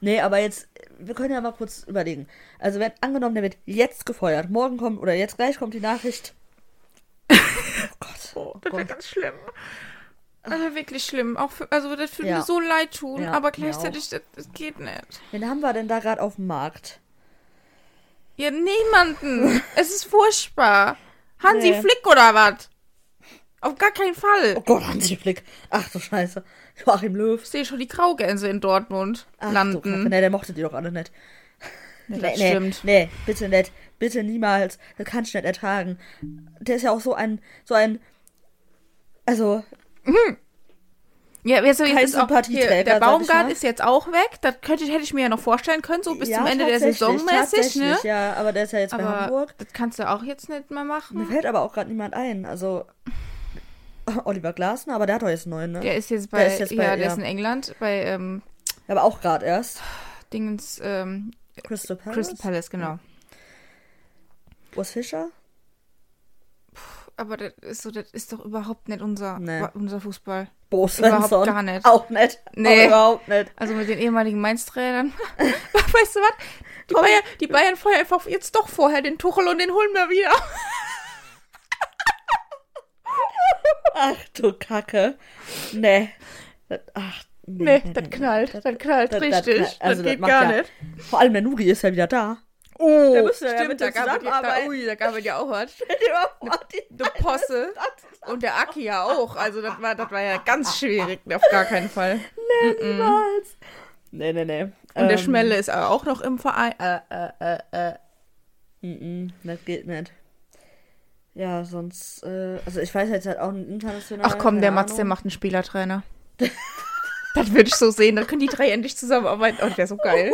Nee, aber jetzt, wir können ja mal kurz überlegen. Also wenn angenommen, der wird jetzt gefeuert, morgen kommt oder jetzt gleich kommt die Nachricht. Oh Gott. Das wäre ganz schlimm. Wäre wirklich schlimm. Auch für, also das würde Ja. mir so leid tun, Ja, aber gleichzeitig, das, das geht nicht. Wen haben wir denn da gerade auf dem Markt? Ja, niemanden. [LAUGHS] es ist furchtbar. Hansi Nee. Flick oder was? Auf gar keinen Fall. Oh Gott, Hansi Flick. Ach du Scheiße. Joachim Löw. Ich sehe schon die Graugänse in Dortmund Ach, landen. Kacke. Nee, der mochte die doch alle nicht. Nee, nee, stimmt. nee, bitte nicht. Bitte niemals. Das kann ich nicht ertragen. Der ist ja auch so ein, so ein, also, Ja, also jetzt ist auch hier, der Baumgart ist jetzt auch weg. Das könnte ich, hätte ich mir ja noch vorstellen können, so bis ja, zum Ende der Saison mäßig, ne? Ja, aber der ist ja jetzt bei Aber Hamburg. das kannst du auch jetzt nicht mehr Mir machen. fällt aber auch gerade niemand ein. Also, Oliver Glasner, aber der hat doch jetzt einen neuen, ne? Der ist jetzt bei, Der ist jetzt bei- ja, der ja. ist in England bei ähm, aber auch gerade erst. Dingens ähm, Crystal Palace. Crystal Palace, genau. Urs Fischer? Aber das ist so, das ist doch überhaupt nicht unser, Nee. unser Fußball. Bo Überhaupt gar nicht. Auch nicht. Nee. Auch überhaupt nicht. Also mit den ehemaligen Mainz-Trainern. [LAUGHS] [LAUGHS] weißt du was? Die. Bayern, die Bayern feuern einfach jetzt doch vorher den Tuchel und den holen wir wieder. [LAUGHS] Ach du Kacke. Nee. Das, ach, Nee, das knallt. Das knallt das- das richtig. Das, knallt. Also, das geht gar ja- nicht. Vor allem der Nuri ist ja wieder da. Oh, Da ihr ja stimmt, mit da gab ja, da, ui, da gab es ja auch was. [LAUGHS] Du Posse. Und der Aki ja [LAUGHS] auch. Also das war, das war ja ganz schwierig. Auf gar keinen Fall. Nee, niemals. Nee, nee, nee. Und der Ähm, Schmelle ist aber auch noch im Verein. Äh, äh, äh, äh. mm, mm, Das geht nicht. Ja, sonst, äh, also ich weiß jetzt halt auch einen internationalen. Ach komm, der Mats, der macht einen Spielertrainer. [LAUGHS] das würde ich so sehen. Dann können die drei endlich zusammenarbeiten. Oh, das wäre so geil.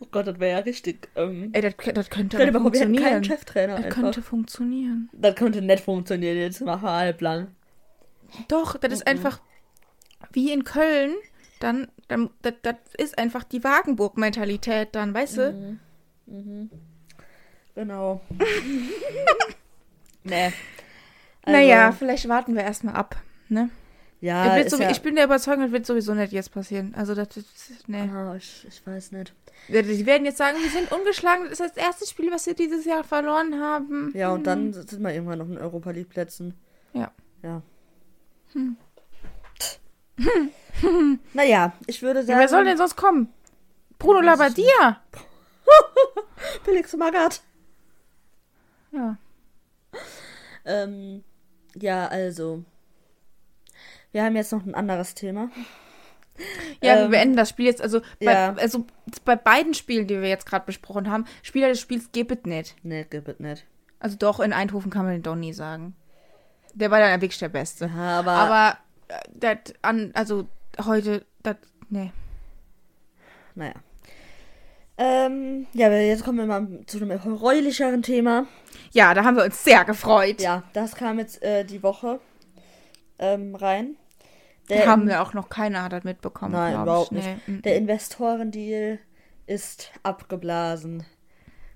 Oh Gott, das wäre ja richtig. Ähm, Ey, das, das könnte stell dir aber mal vor, wir hätten keinen funktionieren. Cheftrainer. Das Einfach. könnte funktionieren. Das könnte nicht funktionieren, jetzt machen wir halblang. Doch, das ist einfach wie in Köln. Dann, dann das, das ist einfach die Wagenburg-Mentalität dann, weißt du? Genau. [LAUGHS] nee. naja, vielleicht warten wir erstmal ab. Ne? Ja, ist so, ja, Ich bin der Überzeugung, das wird sowieso nicht jetzt passieren. Also, das ist, ne. Ah, ich, ich weiß nicht. Die werden jetzt sagen, wir sind ungeschlagen. Das ist das erste Spiel, was wir dieses Jahr verloren haben. Ja, und dann sind wir irgendwann noch in Europa League Plätzen. Ja. Ja. [LAUGHS] naja, ich würde Ja, sagen. wer soll denn sonst kommen? Bruno ich Labbadia. [LAUGHS] Felix Magath. Ja. Ähm, ja, also. Wir haben jetzt noch ein anderes Thema. Ja, Ähm, wir beenden das Spiel jetzt. Also bei, ja. also bei beiden Spielen, die wir jetzt gerade besprochen haben, Spieler des Spiels gibt es nicht. Nee, gibt es nicht. Also doch, in Eindhoven kann man den Donny sagen. Der war dann wirklich der Beste. Ja, aber, Aber äh, das an, also heute, das, nee. naja. Ähm, ja, jetzt kommen wir mal zu einem erfreulicheren Thema. Ja, da haben wir uns sehr gefreut. Ja, das kam jetzt äh, die Woche ähm, rein. Der, haben wir auch noch keiner hat das mitbekommen. Nein, überhaupt ich. nicht. Nee. mm, Der Investorendeal ist abgeblasen.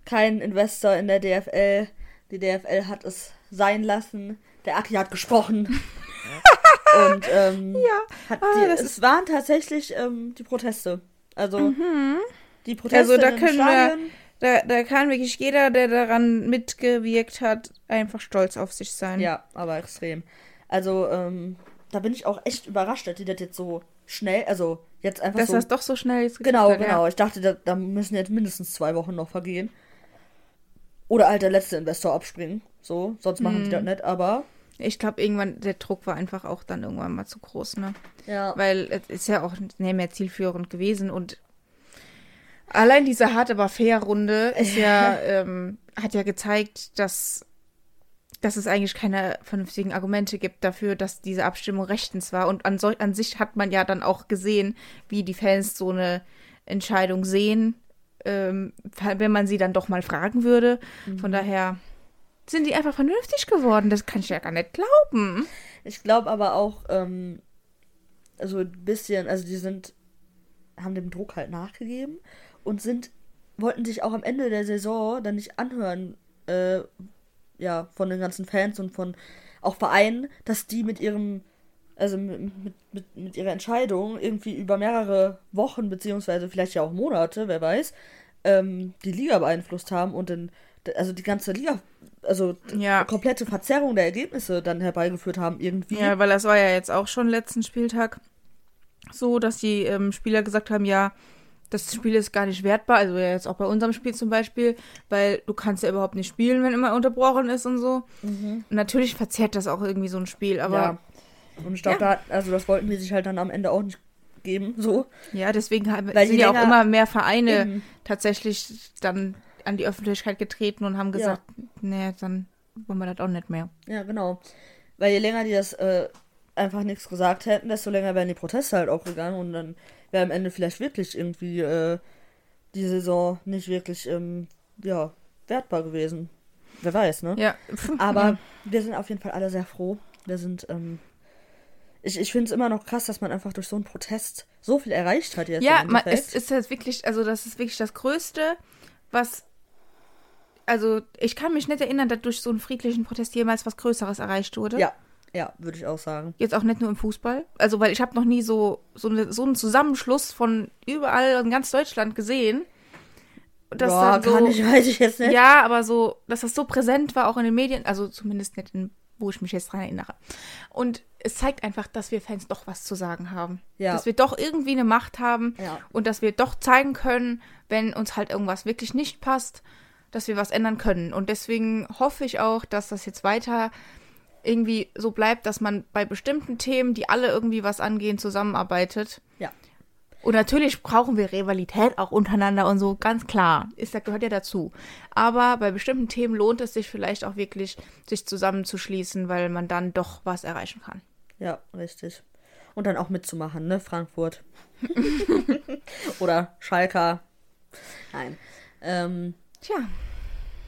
Kein Investor in der DFL. Die DFL hat es sein lassen. Der Aki hat gesprochen. [LAUGHS] Und ähm, Ja. Ah, die, es waren tatsächlich ähm, die Proteste. Also die Proteste Also da können wir-. Da, da kann wirklich jeder, der daran mitgewirkt hat, einfach stolz auf sich sein. Ja, aber extrem. Also ähm, da bin ich auch echt überrascht, dass die das jetzt so schnell, also jetzt einfach Dass so das doch so schnell jetzt Genau, hat, genau. Ich dachte, da, da müssen jetzt mindestens zwei Wochen noch vergehen. Oder halt der letzte Investor abspringen. So, sonst machen Hm. die das nicht, aber. Ja. Ich glaube, irgendwann, der Druck war einfach auch dann irgendwann mal zu groß, ne? Ja. Weil es ist ja auch nicht mehr zielführend gewesen und allein diese hart aber fair Runde ist ja, [LAUGHS] ähm, hat ja gezeigt, dass, dass es eigentlich keine vernünftigen Argumente gibt dafür, dass diese Abstimmung rechtens war. Und an, sol- an sich hat man ja dann auch gesehen, wie die Fans so eine Entscheidung sehen, ähm, wenn man sie dann doch mal fragen würde. Von daher sind die einfach vernünftig geworden. Das kann ich ja gar nicht glauben. Ich glaube aber auch, ähm, also ein bisschen, also die sind, haben dem Druck halt nachgegeben und sind, wollten sich auch am Ende der Saison dann nicht anhören, äh, ja, von den ganzen Fans und von auch Vereinen, dass die mit ihrem, also mit, mit, mit, ihrer Entscheidung irgendwie über mehrere Wochen, beziehungsweise vielleicht ja auch Monate, wer weiß, ähm, die Liga beeinflusst haben und dann, also die ganze Liga, also Ja. komplette Verzerrung der Ergebnisse dann herbeigeführt haben irgendwie. Ja, weil das war ja jetzt auch schon letzten Spieltag so, dass die ähm, Spieler gesagt haben, ja, das Spiel ist gar nicht wertbar, also ja jetzt auch bei unserem Spiel zum Beispiel, weil du kannst ja überhaupt nicht spielen, wenn immer unterbrochen ist und so. Und natürlich verzerrt das auch irgendwie so ein Spiel, aber ja. Und ich glaube, Ja. da, also das wollten die sich halt dann am Ende auch nicht geben, so. ja, deswegen haben, Weil sind ja auch immer mehr Vereine Eben. tatsächlich dann an die Öffentlichkeit getreten und haben gesagt, nee, dann wollen wir das auch nicht mehr. Ja, genau. Weil je länger die das äh, einfach nichts gesagt hätten, desto länger wären die Proteste halt auch gegangen und dann wäre am Ende vielleicht wirklich irgendwie äh, die Saison nicht wirklich, ähm, ja, wertbar gewesen. Wer weiß, ne? Ja, [LAUGHS] [LAUGHS] Aber wir sind auf jeden Fall alle sehr froh. Wir sind, ähm, ich, ich finde es immer noch krass, dass man einfach durch so einen Protest so viel erreicht hat jetzt. Ja, man, es ist jetzt wirklich, also das ist wirklich das Größte, was. Also, ich kann mich nicht erinnern, dass durch so einen friedlichen Protest jemals was Größeres erreicht wurde. Ja, ja, würde ich auch sagen. Jetzt auch nicht nur im Fußball. Also, weil ich habe noch nie so, so, eine, so einen Zusammenschluss von überall in ganz Deutschland gesehen. Das Boah, so, kann ich, weiß ich jetzt nicht. Ja, aber so, dass das so präsent war, auch in den Medien, also zumindest nicht in, wo ich mich jetzt dran erinnere. Und es zeigt einfach, dass wir Fans doch was zu sagen haben. Ja. Dass wir doch irgendwie eine Macht haben Ja. und dass wir doch zeigen können, wenn uns halt irgendwas wirklich nicht passt, dass wir was ändern können. Und deswegen hoffe ich auch, dass das jetzt weiter irgendwie so bleibt, dass man bei bestimmten Themen, die alle irgendwie was angehen, zusammenarbeitet. Ja. Und natürlich brauchen wir Rivalität auch untereinander und so, ganz klar. Ist, das gehört ja dazu. Aber bei bestimmten Themen lohnt es sich vielleicht auch wirklich, sich zusammenzuschließen, weil man dann doch was erreichen kann. Ja, richtig. Und dann auch mitzumachen, ne? Frankfurt. [LAUGHS] Oder Schalker. Nein. Ähm, Tja,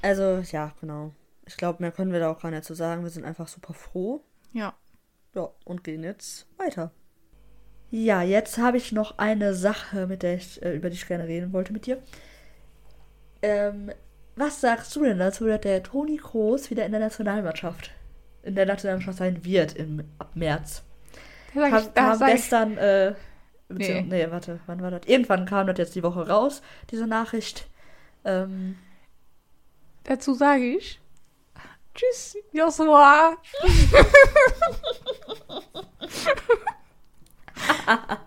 also, ja, genau. Ich glaube, mehr können wir da auch gar nicht zu sagen. Wir sind einfach super froh. ja. Ja, und gehen jetzt weiter. Ja, jetzt habe ich noch eine Sache, mit der ich, äh, über die ich gerne reden wollte mit dir. Ähm, was sagst du denn dazu, dass der Toni Kroos wieder in der Nationalmannschaft, in der Nationalmannschaft sein wird im, ab März? Da sag ich, Kam, da kam sag ich, gestern, äh, Nee. nee. nee, warte, wann war das? Irgendwann kam das jetzt die Woche raus, diese Nachricht. Ähm, dazu sage ich, tschüss, Joshua. [LAUGHS]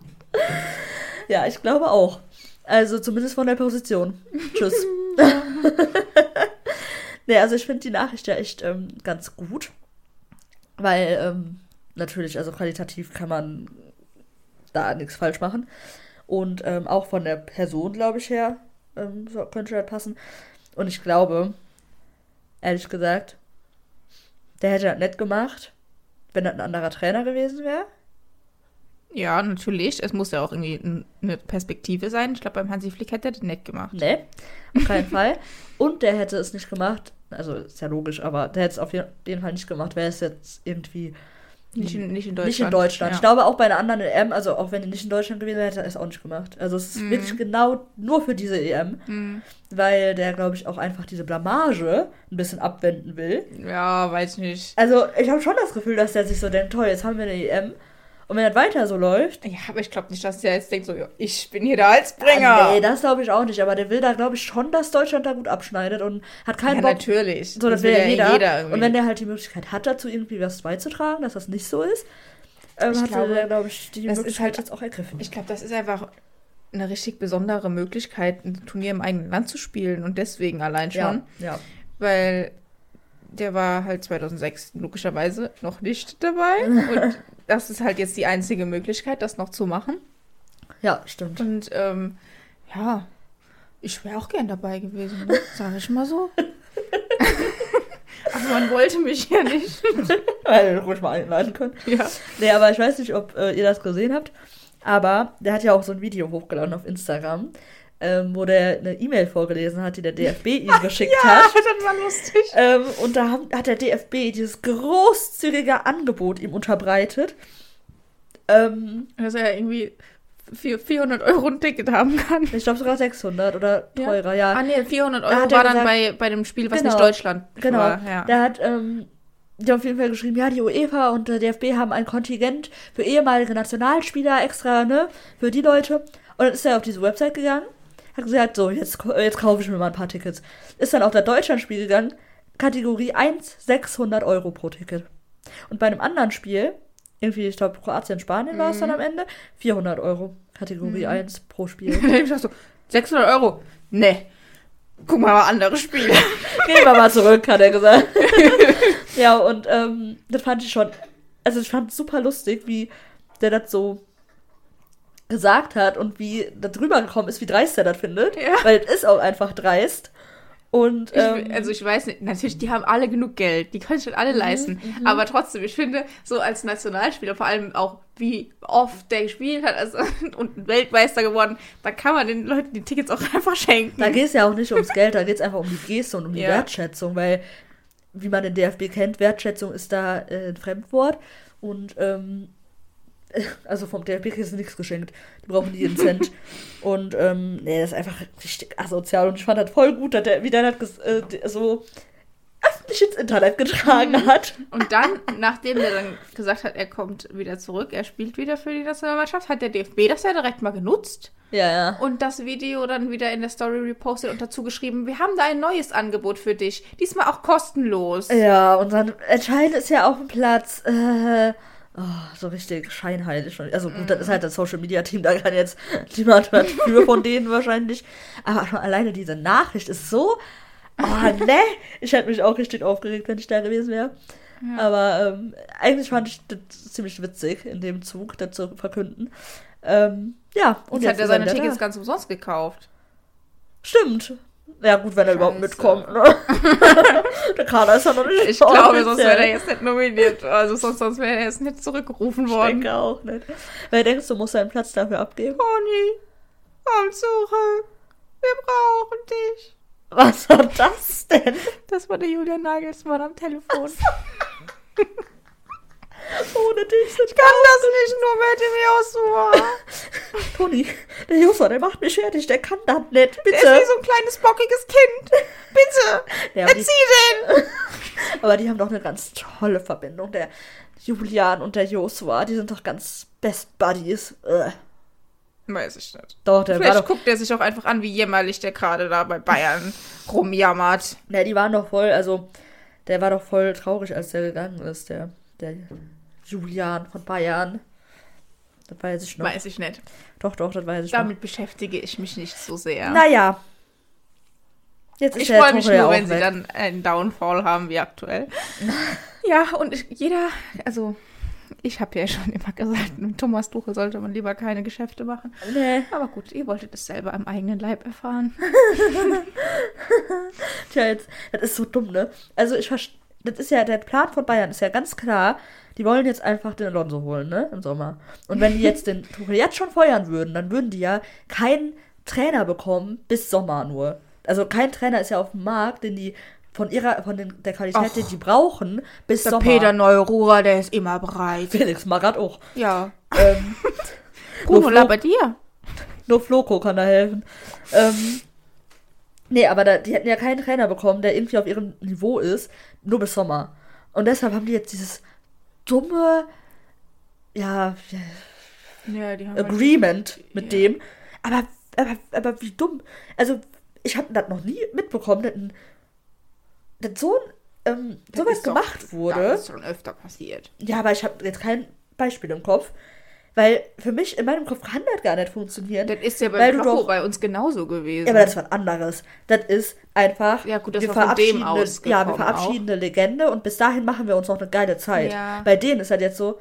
ja, ich glaube auch. Also zumindest von der Position. Tschüss. [LAUGHS] nee, also ich finde die Nachricht ja echt ähm, ganz gut. Weil, ähm, natürlich, also qualitativ kann man da nichts falsch machen. Und ähm, auch von der Person, glaube ich, her, ähm, so, könnte das passen. Und ich glaube, ehrlich gesagt, der hätte das nett gemacht, wenn das ein anderer Trainer gewesen wäre. Ja, natürlich. Es muss ja auch irgendwie eine Perspektive sein. Ich glaube, beim Hansi Flick hätte er den nett gemacht. Nee, auf keinen [LAUGHS] Fall. Und der hätte es nicht gemacht, also ist ja logisch, aber der hätte es auf jeden Fall nicht gemacht, wäre es jetzt irgendwie Nicht in, nicht in Deutschland. nicht in Deutschland. Ich Ja. glaube auch bei einer anderen EM, also auch wenn die nicht in Deutschland gewesen wäre, hätte er es auch nicht gemacht. Also es ist Mhm. wirklich genau nur für diese EM, Hm. weil der, glaube ich, auch einfach diese Blamage ein bisschen abwenden will. ja, weiß nicht. Also ich habe schon das Gefühl, dass der sich so denkt, toll, jetzt haben wir eine EM. Und wenn das weiter so läuft, Ja, aber ich glaube nicht, dass der jetzt denkt, so, ja, ich bin hier der Halsbringer. Ah, nee, das glaube ich auch nicht, aber der will da, glaube ich, schon, dass Deutschland da gut abschneidet und hat keinen ja, Bock, natürlich. So, das will ja jeder. irgendwie. und wenn der halt die Möglichkeit hat, dazu irgendwie was beizutragen, dass das nicht so ist, ähm, Ich hat glaube, er, glaube ich, die das ist Möglichkeit halt- jetzt auch ergriffen. ich glaube, das ist einfach eine richtig besondere Möglichkeit, ein Turnier im eigenen Land zu spielen und deswegen allein schon. ja, ja. Weil der war halt 2006 logischerweise noch nicht dabei [LAUGHS] und das ist halt jetzt die einzige Möglichkeit, das noch zu machen. Ja, stimmt. Und ähm, ja, ich wäre auch gern dabei gewesen, ne? [LAUGHS] sage ich mal so. [LAUGHS] Aber man wollte mich ja nicht. [LAUGHS] Weil ruhig mal einladen können. Ja. Nee, aber ich weiß nicht, ob äh, ihr das gesehen habt, aber der hat ja auch so ein Video hochgeladen auf Instagram, ähm, wo der eine E-Mail vorgelesen hat, die der DFB [LAUGHS] ihm geschickt Ja, hat. [LAUGHS] das war lustig. Ähm, und da haben, hat der DFB dieses großzügige Angebot ihm unterbreitet. Ähm, Dass er irgendwie für 400 Euro ein Ticket haben kann. ich glaube sogar 600 oder Ja. teurer, ja. Ah nee, 400 Da Euro hat war er dann gesagt- bei, bei dem Spiel, was Genau. nicht Deutschland Genau. war. Ja. Der hat, ähm, die auf jeden Fall geschrieben, ja, die UEFA und der DFB haben ein Kontingent für ehemalige Nationalspieler extra, ne, für die Leute. Und dann ist er auf diese Website gegangen, hat gesagt, so, jetzt, jetzt kaufe ich mir mal ein paar Tickets. Ist dann auf das Deutschlandspiel gegangen, Kategorie 1, 600 Euro pro Ticket. Und bei einem anderen Spiel, irgendwie, ich glaube, Kroatien, Spanien war es dann am Ende, 400 Euro, Kategorie 1 pro Spiel. [LAUGHS] Ich gedacht so, 600 Euro? Nee. Guck mal, mal andere Spiele. [LAUGHS] Gehen wir mal zurück, hat er gesagt. [LAUGHS] ja, und ähm, das fand ich schon, also ich fand es super lustig, wie der das so gesagt hat und wie da drüber gekommen ist, wie dreist er das findet. Ja. Weil es ist auch einfach dreist. Und Ich, ähm, also ich weiß nicht, natürlich, die haben alle genug Geld, die können sich alle Mhm, leisten. Aber trotzdem, ich finde, so als Nationalspieler, vor allem auch wie oft der gespielt hat also, [LAUGHS] und Weltmeister geworden, da kann man den Leuten die Tickets auch [LAUGHS] einfach schenken. da geht es ja auch nicht ums Geld, da geht es einfach um die Geste und um die Ja. Wertschätzung, weil, wie man den DFB kennt, Wertschätzung ist da äh, ein Fremdwort. Und ähm, also vom DFB kriegst du nichts geschenkt. Die brauchen jeden Cent. [LAUGHS] und ähm, nee, das ist einfach richtig asozial. Und ich fand das voll gut, dass der, wie der das äh, so öffentlich ins Internet getragen hat. Und dann, nachdem der dann gesagt hat, er kommt wieder zurück, er spielt wieder für die Nationalmannschaft, hat der DFB das ja direkt mal genutzt Ja, ja. und das Video dann wieder in der Story repostet und dazu geschrieben, wir haben da ein neues Angebot für dich, diesmal auch kostenlos. Ja, und dann entscheidend ist ja auf dem Platz. Äh, oh, so richtig scheinheilig. Also gut, das ist halt das Social Media Team, da kann jetzt [LAUGHS] niemand was für von denen wahrscheinlich. Aber schon alleine diese Nachricht ist so. Oh, [LAUGHS] ne? Ich hätte mich auch richtig aufgeregt, wenn ich da gewesen wäre. Aber ähm, eigentlich fand ich das ziemlich witzig, in dem Zug das zu verkünden. Ähm, Ja, und Jetzt hat er seine Tickets ganz umsonst gekauft. Stimmt. Ja, gut, wenn er überhaupt Scheiße. mitkommt. Ne? [LAUGHS] Der Kader ist ja noch nicht Ich glaube, sonst wäre er jetzt nicht nominiert. Also sonst, sonst wäre er jetzt nicht zurückgerufen Ich worden. denke auch nicht. Wer denkst du, muss seinen Platz dafür abgeben? Conny, komm zurück. Wir brauchen dich. Was war das denn? Das war der Julian Nagelsmann am Telefon. [LAUGHS] Ohne dich sind kann das nicht nur mit dem Joshua. [LAUGHS] Toni, der Joshua, der macht mich fertig, der kann das nicht. Der ist Bitte. wie so ein kleines bockiges Kind. Bitte, [LAUGHS] Ja, erzieh die, den. [LAUGHS] aber die haben doch eine ganz tolle Verbindung. Der Julian und der Joshua, die sind doch ganz Best Buddies. Äh, Weiß ich nicht. doch, der war Vielleicht doch. guckt er sich auch einfach an, wie jämmerlich der gerade da bei Bayern rumjammert. Ne, die waren doch voll, also, der war doch voll traurig, als der gegangen ist, der, der Julian von Bayern. Das weiß ich noch. Weiß ich nicht. Doch, doch, das weiß ich noch. Damit beschäftige ich mich nicht so sehr. Naja. Jetzt ist Ich freue mich nur, wenn sie weg. dann einen Downfall haben wie aktuell. [LAUGHS] ja, und ich, jeder, also ich habe ja schon immer gesagt, mit Thomas Tuchel sollte man lieber keine Geschäfte machen. Nee, Aber gut, ihr wolltet es selber am eigenen Leib erfahren. [LAUGHS] tja, jetzt, das ist so dumm, ne? Also, ich verstehe, das ist ja, der Plan von Bayern ist ja ganz klar, die wollen jetzt einfach den Alonso holen, ne? Im Sommer. Und wenn die jetzt den Tuchel [LAUGHS] jetzt schon feuern würden, dann würden die ja keinen Trainer bekommen bis Sommer nur. Also, kein Trainer ist ja auf dem Markt, den die von ihrer, von den, der Qualität, die die brauchen, bis Der Sommer. Peter Neururer, der ist immer bereit. Felix Magath auch. Ja. Ähm, [LAUGHS] Bruno Labbadia. Nur Floco kann da helfen. Ähm, nee, aber da, die hätten ja keinen Trainer bekommen, der irgendwie auf ihrem Niveau ist, nur bis Sommer. Und deshalb haben die jetzt dieses dumme, ja, Ja, haben Agreement mit Ja. dem. Aber, aber, aber wie dumm. Also, ich habe das noch nie mitbekommen, dass, ein, dass so ein, ähm, Das sowas ist doch- gemacht wurde. Das ist schon öfter passiert. Ja, aber ich habe jetzt kein Beispiel im Kopf. Weil für mich in meinem Kopf kann das gar nicht funktionieren. Das ist ja bei Kloppo bei uns genauso gewesen. Ja, aber das ist was anderes. Das ist einfach. Ja, gut, das wir war von dem ausgekommen Ja, wir verabschieden eine Legende und bis dahin machen wir uns noch eine geile Zeit. Ja. Bei denen ist halt jetzt so,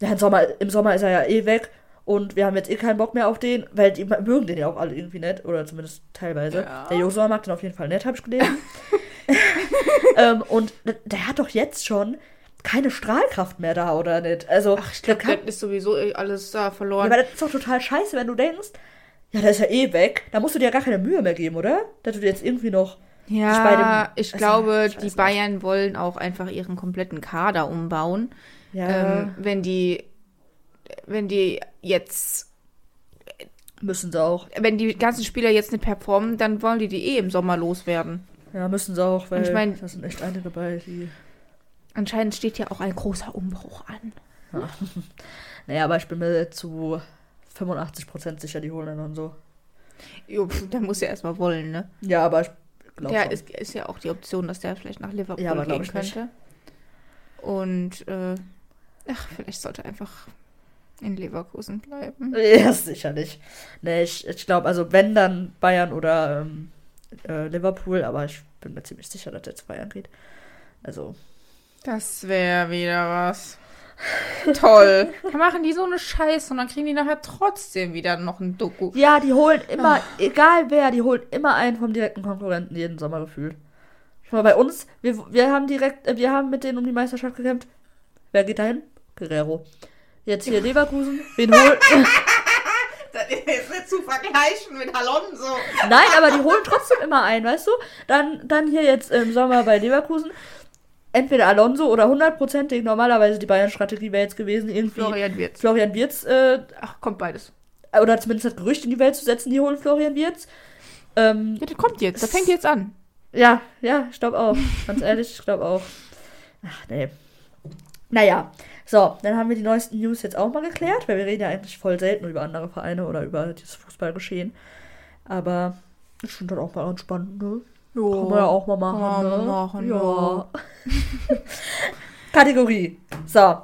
ja, im Sommer, im Sommer ist er ja eh weg und wir haben jetzt eh keinen Bock mehr auf den, weil die mögen den ja auch alle irgendwie nicht, oder zumindest teilweise. Ja. Der Josua mag den auf jeden Fall nicht, habe ich gelesen. [LAUGHS] ähm, und der hat doch jetzt schon keine Strahlkraft mehr da, oder nicht? Also, Ach, ich glaube, kann- das ist sowieso eh alles da ja, verloren. aber das ist doch total scheiße, wenn du denkst, ja, der ist ja eh weg. Da musst du dir ja gar keine Mühe mehr geben, oder? Dass du dir jetzt irgendwie noch. Ja, dem- ich also, glaube, die nicht. Bayern wollen auch einfach ihren kompletten Kader umbauen. Ja, Ähm, wenn die, wenn die jetzt, müssen sie auch. wenn die ganzen Spieler jetzt nicht performen, dann wollen die die eh im Sommer loswerden. Ja, müssen sie auch, weil ich mein- da sind echt einige bei, die. Anscheinend steht ja auch ein großer Umbruch an. [LAUGHS] Naja, aber ich bin mir zu 85% sicher, die holen dann und so. Jo, pf, der muss ja erstmal wollen, ne? Ja, aber ich glaube. Ja, ist, ist ja auch die Option, dass der vielleicht nach Liverpool Ja, aber glaub gehen ich nicht. könnte. Und, äh, ach, vielleicht sollte er einfach in Leverkusen bleiben. [LAUGHS] Ja, sicherlich. Nee, ich, ich glaube, also wenn dann Bayern oder ähm, äh, Liverpool, aber ich bin mir ziemlich sicher, dass der zu Bayern geht. Also, Das wäre wieder was. [LAUGHS] Toll. Dann machen die so eine Scheiße und dann kriegen die nachher trotzdem wieder noch ein Doku. ja, die holen immer, Ah. egal wer, die holen immer einen vom direkten Konkurrenten jeden Sommer gefühlt. Schau mal, bei uns, wir, wir haben direkt, äh, wir haben mit denen um die Meisterschaft gekämpft. Wer geht dahin? Guerrero. Jetzt hier Leverkusen. Wen holt. [LAUGHS] [LAUGHS] Das ist nicht zu vergleichen mit Alonso. Nein, aber die holen trotzdem immer einen, weißt du? Dann, dann hier jetzt im Sommer bei Leverkusen. Entweder Alonso oder hundertprozentig. Normalerweise die Bayern-Strategie wäre jetzt gewesen, irgendwie Florian Wirtz. Florian Wirtz, äh, Ach, kommt beides. oder zumindest das Gerücht in die Welt zu setzen, die holen Florian Wirtz. Ähm, Ja, das kommt jetzt. Das fängt jetzt an. ja, ja, ich glaube auch. Ganz ehrlich, ich glaube auch. Ach, nee. Naja, so, dann haben wir die neuesten News jetzt auch mal geklärt, weil wir reden ja eigentlich voll selten über andere Vereine oder über dieses Fußballgeschehen. Aber ich finde das auch mal ganz spannend, ne? Kann man ja auch mal machen, Kann man ne? machen, ja. [LAUGHS] Kategorie. So.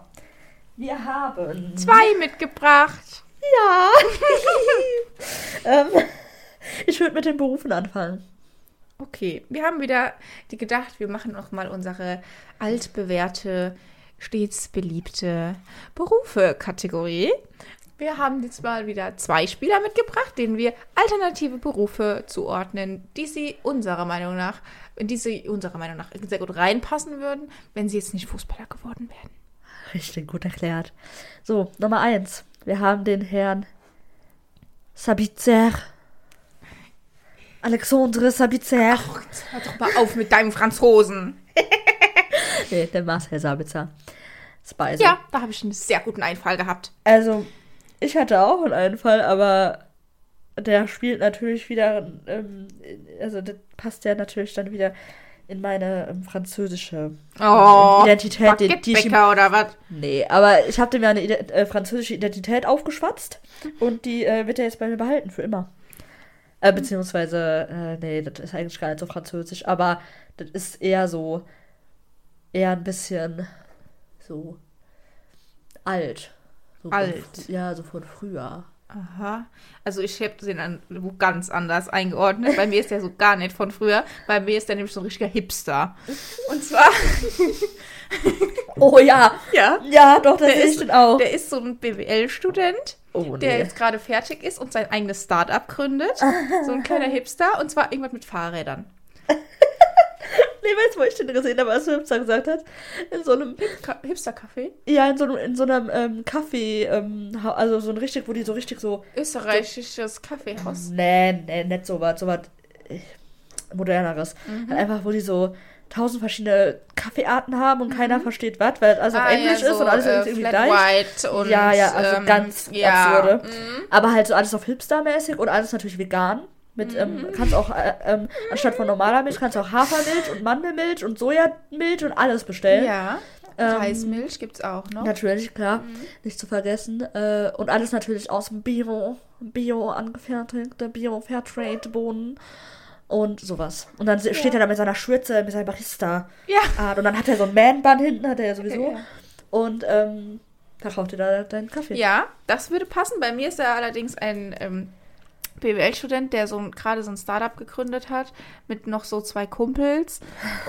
Wir haben. Zwei mitgebracht. Ja. [LAUGHS] ähm, ich würde mit den Berufen anfangen. Okay, wir haben wieder die gedacht, wir machen noch mal unsere altbewährte, stets beliebte Berufe-Kategorie. Wir haben jetzt mal wieder zwei Spieler mitgebracht, denen wir alternative Berufe zuordnen, die sie unserer Meinung nach, in die sie unserer Meinung nach sehr gut reinpassen würden, wenn sie jetzt nicht Fußballer geworden wären. Richtig gut erklärt. So, Nummer eins. Wir haben den Herrn Sabitzer. Alexandre Sabitzer. Ach, hör doch mal auf mit deinem Franzosen. [LAUGHS] Nee, der Marcel Sabitzer. Spicy. Ja, da habe ich einen sehr guten Einfall gehabt. Also, ich hatte auch einen Einfall, aber der spielt natürlich wieder, ähm, also das passt ja natürlich dann wieder in meine ähm, französische Oh, Identität, die, die ich oder was? Nee, aber ich habe dem ja eine Ide äh, französische Identität aufgeschwatzt und die äh, wird er jetzt bei mir behalten, für immer. Äh, beziehungsweise, äh, nee, das ist eigentlich gar nicht so französisch, aber das ist eher so, eher ein bisschen so alt. So von Alt. fr- ja, so von früher. Aha. Also ich habe den an, ganz anders eingeordnet. Bei mir ist der so gar nicht von früher. Bei mir ist der nämlich so ein richtiger Hipster. Und zwar, [LAUGHS] Oh ja, ja, ja, doch, das Der ist- den auch. der ist so ein BWL-Student, oh der nee. jetzt gerade fertig ist und sein eigenes Start-up gründet. [LAUGHS] So ein kleiner Hipster. Und zwar irgendwas mit Fahrrädern. [LAUGHS] Nee, weißt du, wo ich den gesehen habe, als Hübster gesagt hat? In so einem Hipster-Café? Ja, in so einem, in so einem ähm, Kaffee, ähm, also so ein richtig, wo die so richtig so. Österreichisches Kaffeehaus. Nee, nee, nicht so was, so was äh, moderneres. Mhm. Halt einfach, wo die so tausend verschiedene Kaffeearten haben und keiner versteht was, weil alles auf Mhm. Ah, Englisch ja, ist so, und alles äh, irgendwie Flat gleich. White und ja, ja, also ähm, ganz ja, absurde. mhm. Aber halt so alles auf Hipster-mäßig und alles natürlich vegan. Mit, Mhm. ähm, kannst auch, äh, ähm, anstatt von normaler Milch, kannst du auch Hafermilch und Mandelmilch und Sojamilch und alles bestellen. Ja. Ähm, Reismilch gibt's auch noch. Natürlich, klar, Mhm. nicht zu vergessen. Äh, und alles natürlich aus dem Bio, Bio angefertigte, Bio-Fairtrade-Bohnen und sowas. Und dann steht er da mit seiner Schürze, mit seinem Barista. Ja. Art. Und dann hat er so ein Man-Bun hinten, hat er ja sowieso. Ja. Und ähm, da kauft er da deinen Kaffee. Ja, das würde passen. Bei mir ist er allerdings ein ähm, BWL-Student, der so gerade so ein Startup gegründet hat mit noch so zwei Kumpels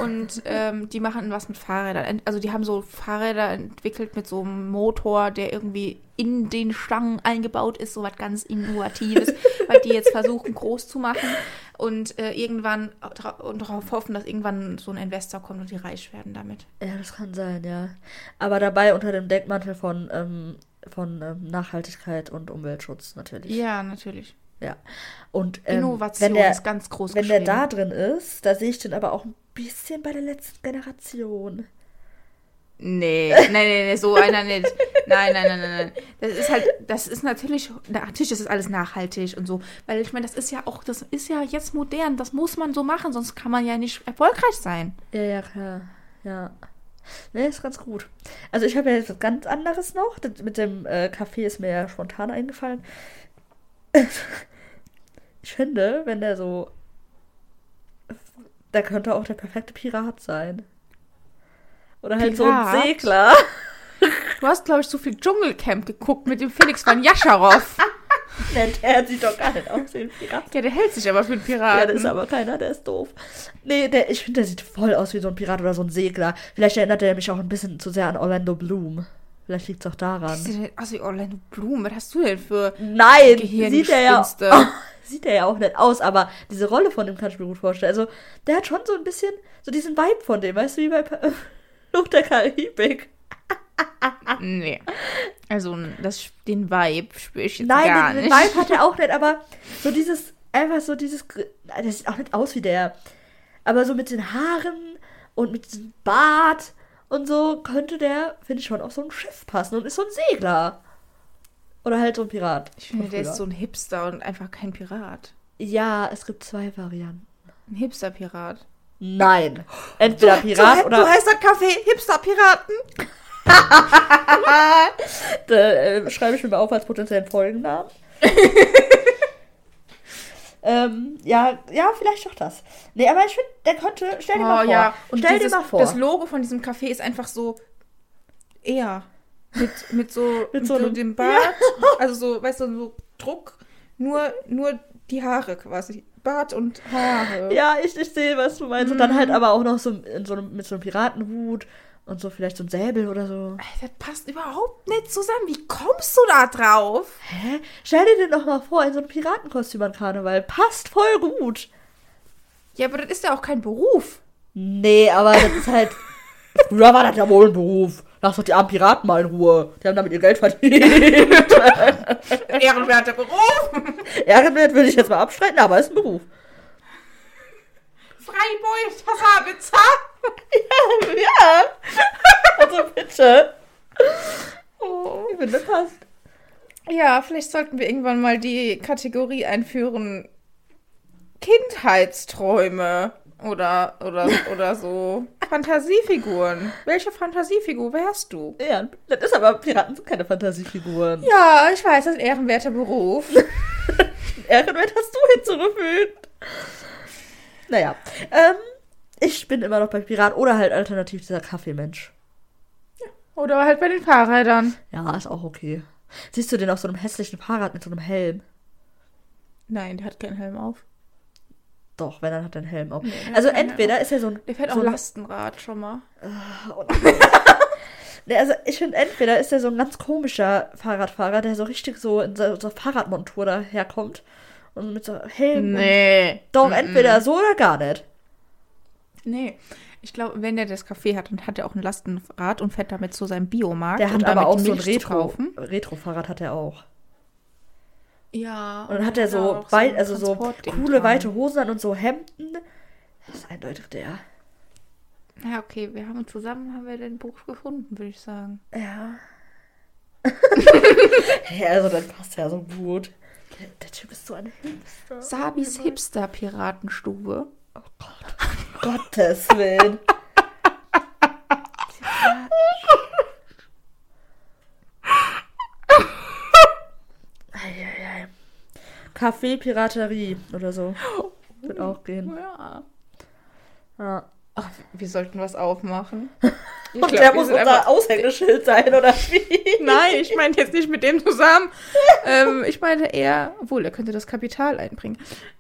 und [LAUGHS] ähm, die machen was mit Fahrrädern. Also die haben so Fahrräder entwickelt mit so einem Motor, der irgendwie in den Stangen eingebaut ist, so was ganz Innovatives, [LAUGHS] weil die jetzt versuchen groß zu machen und äh, irgendwann und darauf hoffen, dass irgendwann so ein Investor kommt und die reich werden damit. Ja, das kann sein, ja. Aber dabei unter dem Deckmantel von, ähm, von ähm, Nachhaltigkeit und Umweltschutz natürlich. Ja, natürlich. Ja. Und ähm, Innovation wenn der, ist ganz groß Wenn der da drin ist, da sehe ich den aber auch ein bisschen bei der letzten Generation. Nee, [LAUGHS] nee, nee, nee, so einer nicht. Nein, nein, nein, nein, nein. Das ist halt, das ist natürlich, natürlich ist es alles nachhaltig und so. Weil ich meine, das ist ja auch, das ist ja jetzt modern, das muss man so machen, sonst kann man ja nicht erfolgreich sein. Ja, ja, klar. Ja. Nee, ist ganz gut. Also ich habe ja jetzt was ganz anderes noch. Das mit dem äh, Kaffee ist mir ja spontan eingefallen. [LAUGHS] ich finde, wenn der so. Da könnte auch der perfekte Pirat sein. Oder halt so ein Pirat? Segler. [LAUGHS] Du hast, glaube ich, so viel Dschungelcamp geguckt mit dem Felix van Jascharow. [LAUGHS] Der, der sieht doch gar nicht aus wie ein Pirat. Ja, der hält sich aber für einen Piraten. Ja, das ist aber keiner, der ist doof. Nee, der, ich finde, der sieht voll aus wie so ein Pirat oder so ein Segler. Vielleicht erinnert er mich auch ein bisschen zu sehr an Orlando Bloom. Vielleicht liegt es auch daran. Sieht denn aus wie Orlando Bloom? Was hast du denn für Nein, sieht er ja, oh, [LAUGHS] sieht er ja auch nicht aus, aber diese Rolle von dem kann ich mir gut vorstellen. Also, der hat schon so ein bisschen, so diesen Vibe von dem, weißt du, wie bei [LAUGHS] Fluch der Karibik. Nee. Also, das, den Vibe spüre ich jetzt Nein, gar den, den nicht. Vibe hat er auch nicht, [LAUGHS] aber so dieses, einfach so dieses, der sieht auch nicht aus wie der, aber so mit den Haaren und mit diesem Bart und so könnte der, finde ich, schon auf so ein Schiff passen und ist so ein Segler. Oder halt so ein Pirat. Ich finde, der ist so ein Hipster und einfach kein Pirat. Ja, es gibt zwei Varianten. Ein Hipster-Pirat. Nein. Entweder Pirat oder. heißt das Café Hipster-Piraten? [LAUGHS] Da, äh, schreibe ich mir mal auf als potenziellen Folgennamen. [LAUGHS] ähm, ja, ja, vielleicht doch das. Nee, aber ich finde, der könnte. Stell dir mal vor. Oh ja, und stell dieses, dir mal vor. das Logo von diesem Café ist einfach so eher mit, mit so, [LAUGHS] mit so so, einem- dem Bart, also so, weißt du, so Druck, nur, nur die Haare quasi. Bart und Haare. ja, ich, ich sehe, was du meinst. Und dann Mhm. halt aber auch noch so, in so einem, mit so einem Piratenhut Und so vielleicht so ein Säbel oder so. Das passt überhaupt nicht zusammen. Wie kommst du da drauf? Hä? Stell dir den doch mal vor, in so einem Piratenkostüm an Karneval. Passt voll gut. Ja, aber das ist ja auch kein Beruf. Nee, aber das ist halt. [LAUGHS] Früher war das ja wohl ein Beruf. Lass doch die armen Piraten mal in Ruhe. Die haben damit ihr Geld verdient. [LAUGHS] Ehrenwerter Beruf. [LAUGHS] Ehrenwert würde ich jetzt mal abstreiten, aber ist ein Beruf. Freiburg, das Habitza. [LAUGHS] ja. Also bitte. Oh, ich finde, das passt. Ja, vielleicht sollten wir irgendwann mal die Kategorie einführen. Kindheitsträume oder, oder, oder so. Fantasiefiguren. Welche Fantasiefigur wärst du? Ja, das ist aber Piraten sind keine Fantasiefiguren. Ja, ich weiß, das ist ein ehrenwerter Beruf. [LAUGHS] Ehrenwert hast du hinzugefügt. Naja, ähm, ich bin immer noch bei Pirat oder halt alternativ dieser Kaffeemensch. Oder halt bei den Fahrrädern. Ja, ist auch okay. Siehst du den auf so einem hässlichen Fahrrad mit so einem Helm? Nein, der hat keinen Helm auf. Doch, wenn, dann hat er einen Helm auf. Nee, also entweder ist er so ein... Der fährt so auch Lastenrad schon mal. [LAUGHS] Nee, also ich finde, entweder ist er so ein ganz komischer Fahrradfahrer, der so richtig so in so, so Fahrradmontur daherkommt und mit so Helm. Nee. Und, doch, entweder so oder gar nicht. Nee. Ich glaube, wenn der das Café hat, dann hat er auch ein Lastenrad und fährt damit zu seinem Biomarkt. Der hat aber auch so ein Milch zu Retro, kaufen. Retro-Fahrrad hat er auch. Ja. Und dann hat er so, weit, also so coole, dran. weite Hosen an und so Hemden. Das ist eindeutig der. Ja, okay, wir haben zusammen haben wir den Buch gefunden, würde ich sagen. Ja. [LAUGHS] ja, also dann passt ja so gut. Der, der Typ ist so ein Hipster. Sabis Hipster-Piratenstube. Gottes Willen. Eieiei. Kaffee Piraterie oder so. Wird auch gehen. Ja. Ja. Ach, wir sollten was aufmachen. [LAUGHS] Ich Und glaub, der muss unser Aushängeschild sein, oder wie? Nein, ich meine jetzt nicht mit dem zusammen. ähm, ich meine eher, obwohl, er könnte das Kapital einbringen,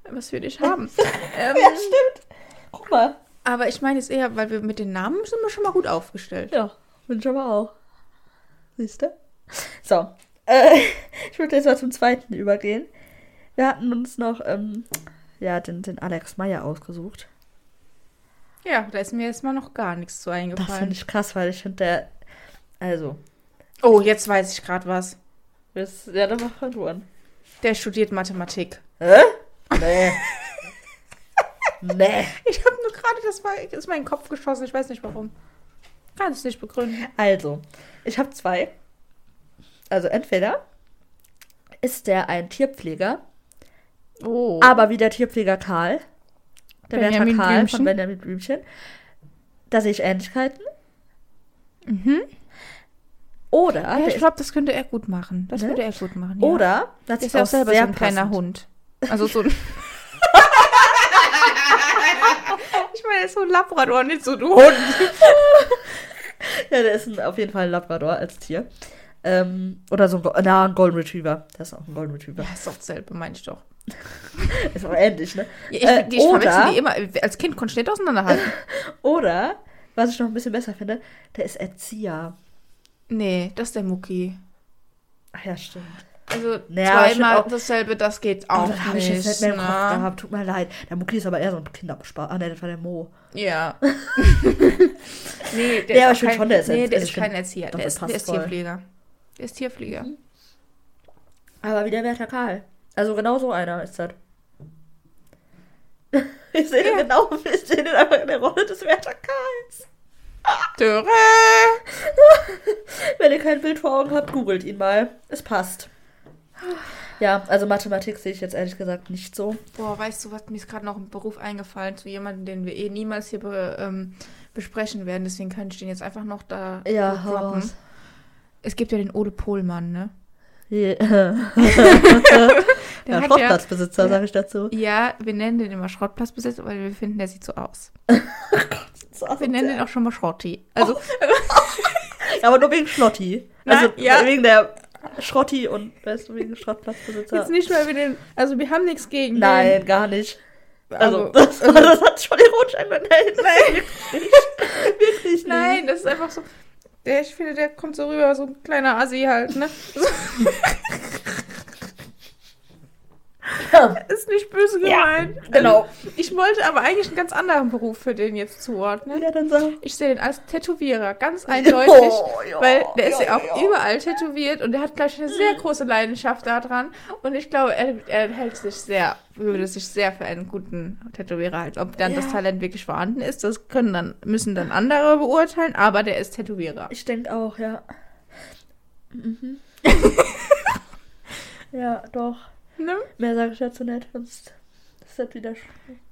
was wir nicht haben. [LAUGHS] ähm, Ja, stimmt. Guck mal. aber ich meine jetzt eher, weil wir mit den Namen sind wir schon mal gut aufgestellt. Ja, bin ich aber auch. Siehst du? So. Äh, [LAUGHS] ich würde jetzt mal zum zweiten übergehen. Wir hatten uns noch ähm, ja, den, den Alex Meyer ausgesucht. Ja, da ist mir jetzt mal noch gar nichts zu Das finde eingefallen. ich krass, weil ich finde, der. Also, Oh, jetzt weiß ich gerade was. ist ja dann mal verloren. Der studiert Mathematik. Hä? Nee. nee. Ich habe nur gerade, das war, das ist mir in den Kopf geschossen, ich weiß nicht warum. Kann es nicht begründen. Also, ich habe zwei. Also, entweder ist der ein Tierpfleger, Oh. aber wie der Tierpfleger Karl. Der Benjamin Wärter Karl Blümchen. von Benjamin Blümchen. Da sehe ich Ähnlichkeiten. Mhm. Oder, Ja, ich glaube, das könnte er gut machen. Das Ne? würde er gut machen. Ja. oder, das ist ja auch selber so ein kleiner Hund. Also so ein. [LAUGHS] ich meine, er ist so ein Labrador, nicht so ein Hund. [LAUGHS] Ja, der ist ein, auf jeden Fall ein Labrador als Tier. Ähm, oder so ein, na, ein Golden Retriever. Das ist auch ein Golden Retriever. Ja, ist doch dasselbe, meine ich doch. [LAUGHS] Ist auch ähnlich, ne? Ja, ich Äh, die, ich oder- die immer. Als Kind konnte ich nicht auseinanderhalten. [LAUGHS] Oder, was ich noch ein bisschen besser finde, der ist Erzieher. nee, das ist der Mucki. Ach ja, stimmt. Also Naja, zweimal auch. dasselbe, das geht Oh, auch das habe ich jetzt nicht mehr im Kopf ne? gehabt. Tut mir leid. Der Mucki ist aber eher so ein Kinderspaß. Ah, ne, das war der Mo. Ja. [LAUGHS] nee, der aber ist ich find auch schon, der ist Nee, Erz- der also ist kein Erzieher. Der ist, der ist. Tierpfleger. Der ist Tierpfleger. Aber wie der Werther Karl. Also genau so einer ist das. [LAUGHS] Ich sehe den Ja. genau, ich sehe den einfach in der Rolle des Werther Karls. [LAUGHS] Dürre! Wenn ihr kein Bild vor Augen habt, googelt ihn mal. Es passt. Ja, also Mathematik sehe ich jetzt ehrlich gesagt nicht so. Boah, weißt du, was mir ist gerade noch ein Beruf eingefallen zu jemandem, den wir eh niemals hier be, ähm, besprechen werden. Deswegen kann ich den jetzt einfach noch da Ja, hau droppen. raus. Es gibt ja den Ole Pohlmann, ne? Ja, [LAUGHS] Der hat Schrottplatzbesitzer, ja- sage ich dazu. Ja, wir nennen den immer Schrottplatzbesitzer, weil wir finden, der sieht so aus. [LAUGHS] So Wir nennen den auch schon mal Schrotti. Also, [LAUGHS] Ja, aber nur wegen Schlotti. Nein, Also ja. wegen der Schrotti und weißt du, wegen Schrottplatzbesitzer. jetzt nicht, weil wir den. Also, wir haben nichts gegen den. Nein, gar nicht. Also, Also, das, das hat schon ironisch angehört. Nein, nein. Wirklich, wirklich nicht. Nein, das ist einfach so. Der, ich finde, der kommt so rüber, so ein kleiner Assi halt, ne? [LAUGHS] [LAUGHS] Ist nicht böse gemeint. genau. Also, ich wollte aber eigentlich einen ganz anderen Beruf für den jetzt zuordnen. Ja, dann sag. Ich sehe den als Tätowierer, ganz [LAUGHS] eindeutig. Oh, ja, weil der ist ja, ja, auch ja. überall tätowiert und der hat, glaube ich, eine sehr große Leidenschaft daran. Und ich glaube, er, er hält sich sehr, würde sich sehr für einen guten Tätowierer halten. Ob dann das Ja. Talent wirklich vorhanden ist, das können dann, müssen dann andere beurteilen, aber der ist Tätowierer. Ich denke auch, ja. Mhm. [LAUGHS] ja, doch. Ne? Mehr sage ich dazu nicht, sonst ist das wieder. sch-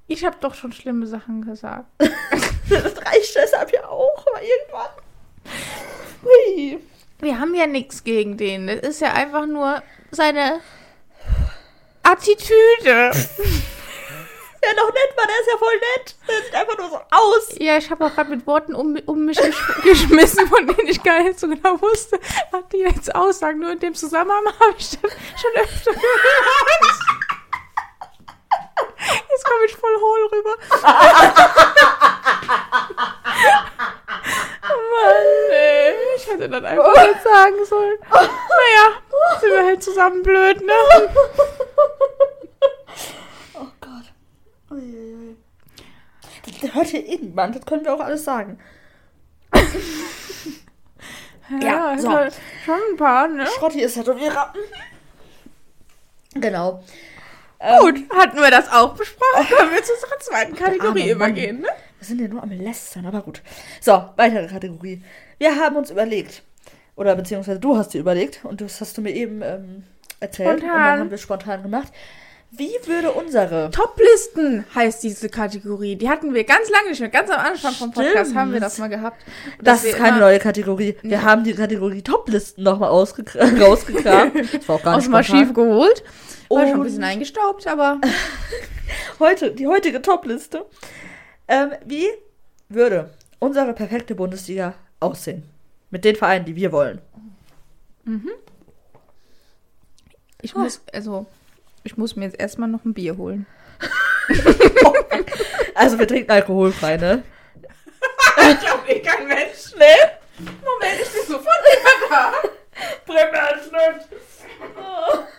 Ich habe doch schon schlimme Sachen gesagt. [LAUGHS] Das reicht deshalb ja auch, aber irgendwann. Hui. Wir haben ja nichts gegen den. Das ist ja einfach nur seine Attitüde. [LAUGHS] Ja, noch nett war, der ist ja voll nett. Der sieht einfach nur so aus. Ja, ich habe auch gerade mit Worten um, um mich gesch [LAUGHS] geschmissen, von denen ich gar nicht so genau wusste, was die jetzt aussagen. Nur in dem Zusammenhang habe ich das schon öfter gehört. Jetzt komme ich voll hohl rüber. Mann, ey. Ich hätte dann einfach nicht sagen sollen. Naja, sind wir halt zusammen blöd, ne? Oh. Uiuiui. Das hört hier irgendwann, das können wir auch alles sagen. [LAUGHS] Ja, so. also schon ein paar, ne? Schrotti ist Tätowierer. Genau. Gut, hatten wir das auch besprochen. Können wir zu unserer zweiten Kategorie übergehen, ne? Wir sind ja nur am Lästern, aber gut. So, weitere Kategorie. Wir haben uns überlegt, oder beziehungsweise du hast dir überlegt, und das hast du mir eben ähm, erzählt. Und Spontan. dann haben wir spontan gemacht. Wie würde unsere. Toplisten heißt diese Kategorie. Die hatten wir ganz lange nicht mehr. Ganz am Anfang vom Podcast Stimmt. haben wir das mal gehabt. Das ist keine neue Kategorie. Wir haben die Kategorie Toplisten nochmal [LAUGHS] rausgekramt. Das war auch gar aus nicht Archiv spontan. geholt. War schon ein Und- bisschen eingestaubt, aber [LAUGHS] Heute, die heutige Topliste. Ähm, wie würde unsere perfekte Bundesliga aussehen? Mit den Vereinen, die wir wollen. ich muss, also, ich muss mir jetzt erstmal noch ein Bier holen. [LAUGHS] Also wir trinken alkoholfrei, ne? [LAUGHS] Ich glaube eh kein Mensch. Nee? Moment, ich bin sofort wieder da. Bring mir ein Schnitt.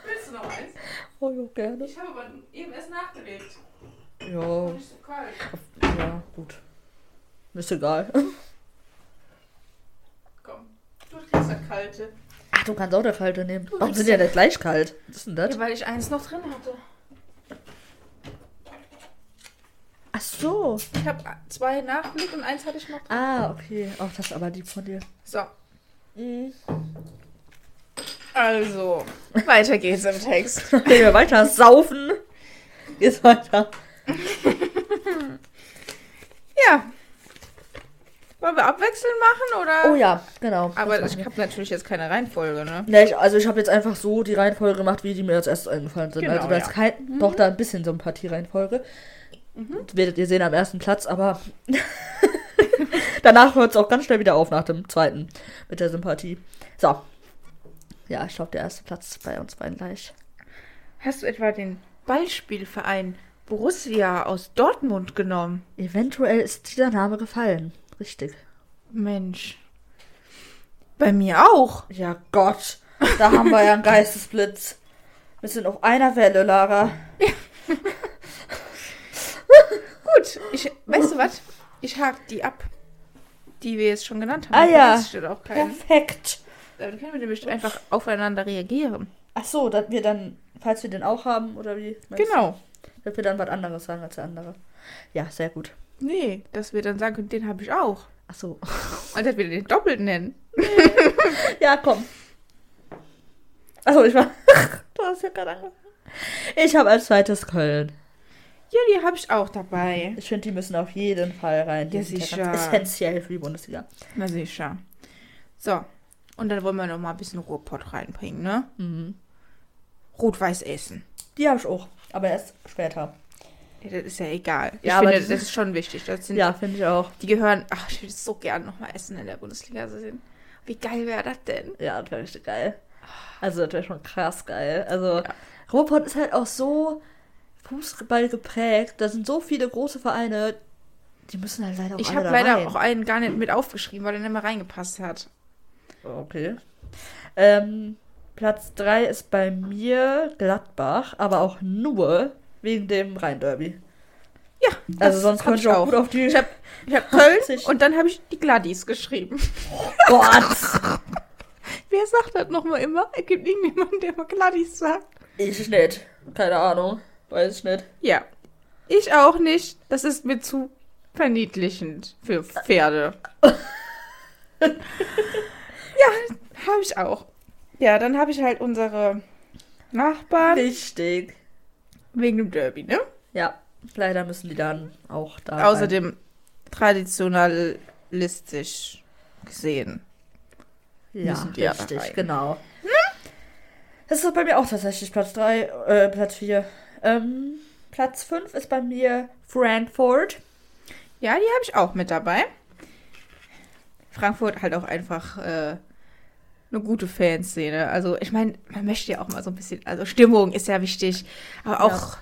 Willst du noch eins? Oh, ja, gerne. Ich habe aber eben erst nachgelegt. Ja, Nicht so kalt. ja, gut. Ist egal. Komm, du kriegst das kalte. Ach, du kannst auch der kalte nehmen. Warum sind die ja nicht gleich kalt? Was ist denn das? Ja, weil ich eins noch drin hatte. Ach so. Ich habe zwei nachgelegt und eins hatte ich noch drin. Ah, okay. Auch das ist aber lieb von dir. So, Mhm. also, weiter geht's im Text. [LAUGHS] Wenn wir weiter saufen, geht's weiter. [LAUGHS] Ja. Wollen wir abwechselnd machen oder? Oh ja, genau. Aber ich habe natürlich jetzt keine Reihenfolge, ne? wir. Ne, ich, also ich habe jetzt einfach so die Reihenfolge gemacht, wie die mir als erstes eingefallen sind. Genau, also da ist ja. kein, doch da ein bisschen Sympathie-Reihenfolge. Das werdet ihr sehen am ersten Platz, aber [LAUGHS] danach hört es auch ganz schnell wieder auf nach dem zweiten mit der Sympathie. So. Ja, ich glaube, der erste Platz bei uns beiden gleich. Hast du etwa den Ballspielverein Borussia aus Dortmund genommen? Eventuell ist dieser Name gefallen. Richtig. Mensch. Bei mir auch. Ja, Gott. Da haben wir ja einen Geistesblitz. Wir sind auf einer Welle, Lara. [LAUGHS] Gut, ich, weißt du was? Ich hake die ab, die wir jetzt schon genannt haben. Ah, ja. Das steht auch kein. Perfekt. Dann können wir nämlich einfach aufeinander reagieren. Ach so, dass wir dann, falls wir den auch haben, oder wie? Genau. Dass wir dann was anderes sagen als der andere. Ja, sehr gut. Nee, dass wir dann sagen können, den habe ich auch. Ach so. Und dass wir den doppelt nennen. [LAUGHS] Ja, komm. Achso, ich war. [LAUGHS] du hast ja gerade angefangen. Ich habe als zweites Köln. Ja, die habe ich auch dabei. Ich finde, die müssen auf jeden Fall rein. Die Ja, sind sicher. essentiell für die Bundesliga. Na sicher. So. Und dann wollen wir noch mal ein bisschen Ruhrpott reinbringen, ne? Mhm. Rot-Weiß essen. Die habe ich auch. Aber erst später. Ja, das ist ja egal. Ich Ja, aber finde, das das ist- schon wichtig. Das sind, Ja, finde ich auch. Die gehören. Ach, ich würde so gern noch mal essen in der Bundesliga sehen. Wie geil wäre das denn? Ja, das wäre richtig geil. Also, das wäre schon krass geil. Also, Ja. Ruhrpott ist halt auch so Fußball geprägt. Da sind so viele große Vereine, die müssen halt leider auch Ich habe leider rein. auch einen gar nicht mit aufgeschrieben, weil er nicht mehr reingepasst hat. Okay. Ähm, Platz 3 ist bei mir Gladbach, aber auch nur wegen dem Rhein-Derby. Ja, Also sonst könnte ich auch gut auf die... Ich habe hab [LAUGHS] Köln und dann habe ich die Gladys geschrieben. [LAUGHS] Gott! [LAUGHS] Wer sagt das nochmal immer? Es gibt irgendjemanden, der mal Gladys sagt. Ich nicht. Keine Ahnung. Weiß ich nicht. Ja. Ich auch nicht. Das ist mir zu verniedlichend für Pferde. ja, habe ich auch. Ja, dann habe ich halt unsere Nachbarn Richtig. Wegen dem Derby, ne? Ja, leider müssen die dann auch da. rein. Außerdem traditionalistisch gesehen. ja, richtig, rein. genau. Das ist bei mir auch tatsächlich Platz 3, äh, Platz 4. Ähm, Platz 5 ist bei mir Frankfurt. Ja, die habe ich auch mit dabei. Frankfurt halt auch einfach äh, eine gute Fanszene. Also ich meine, man möchte ja auch mal so ein bisschen, also Stimmung ist ja wichtig, aber auch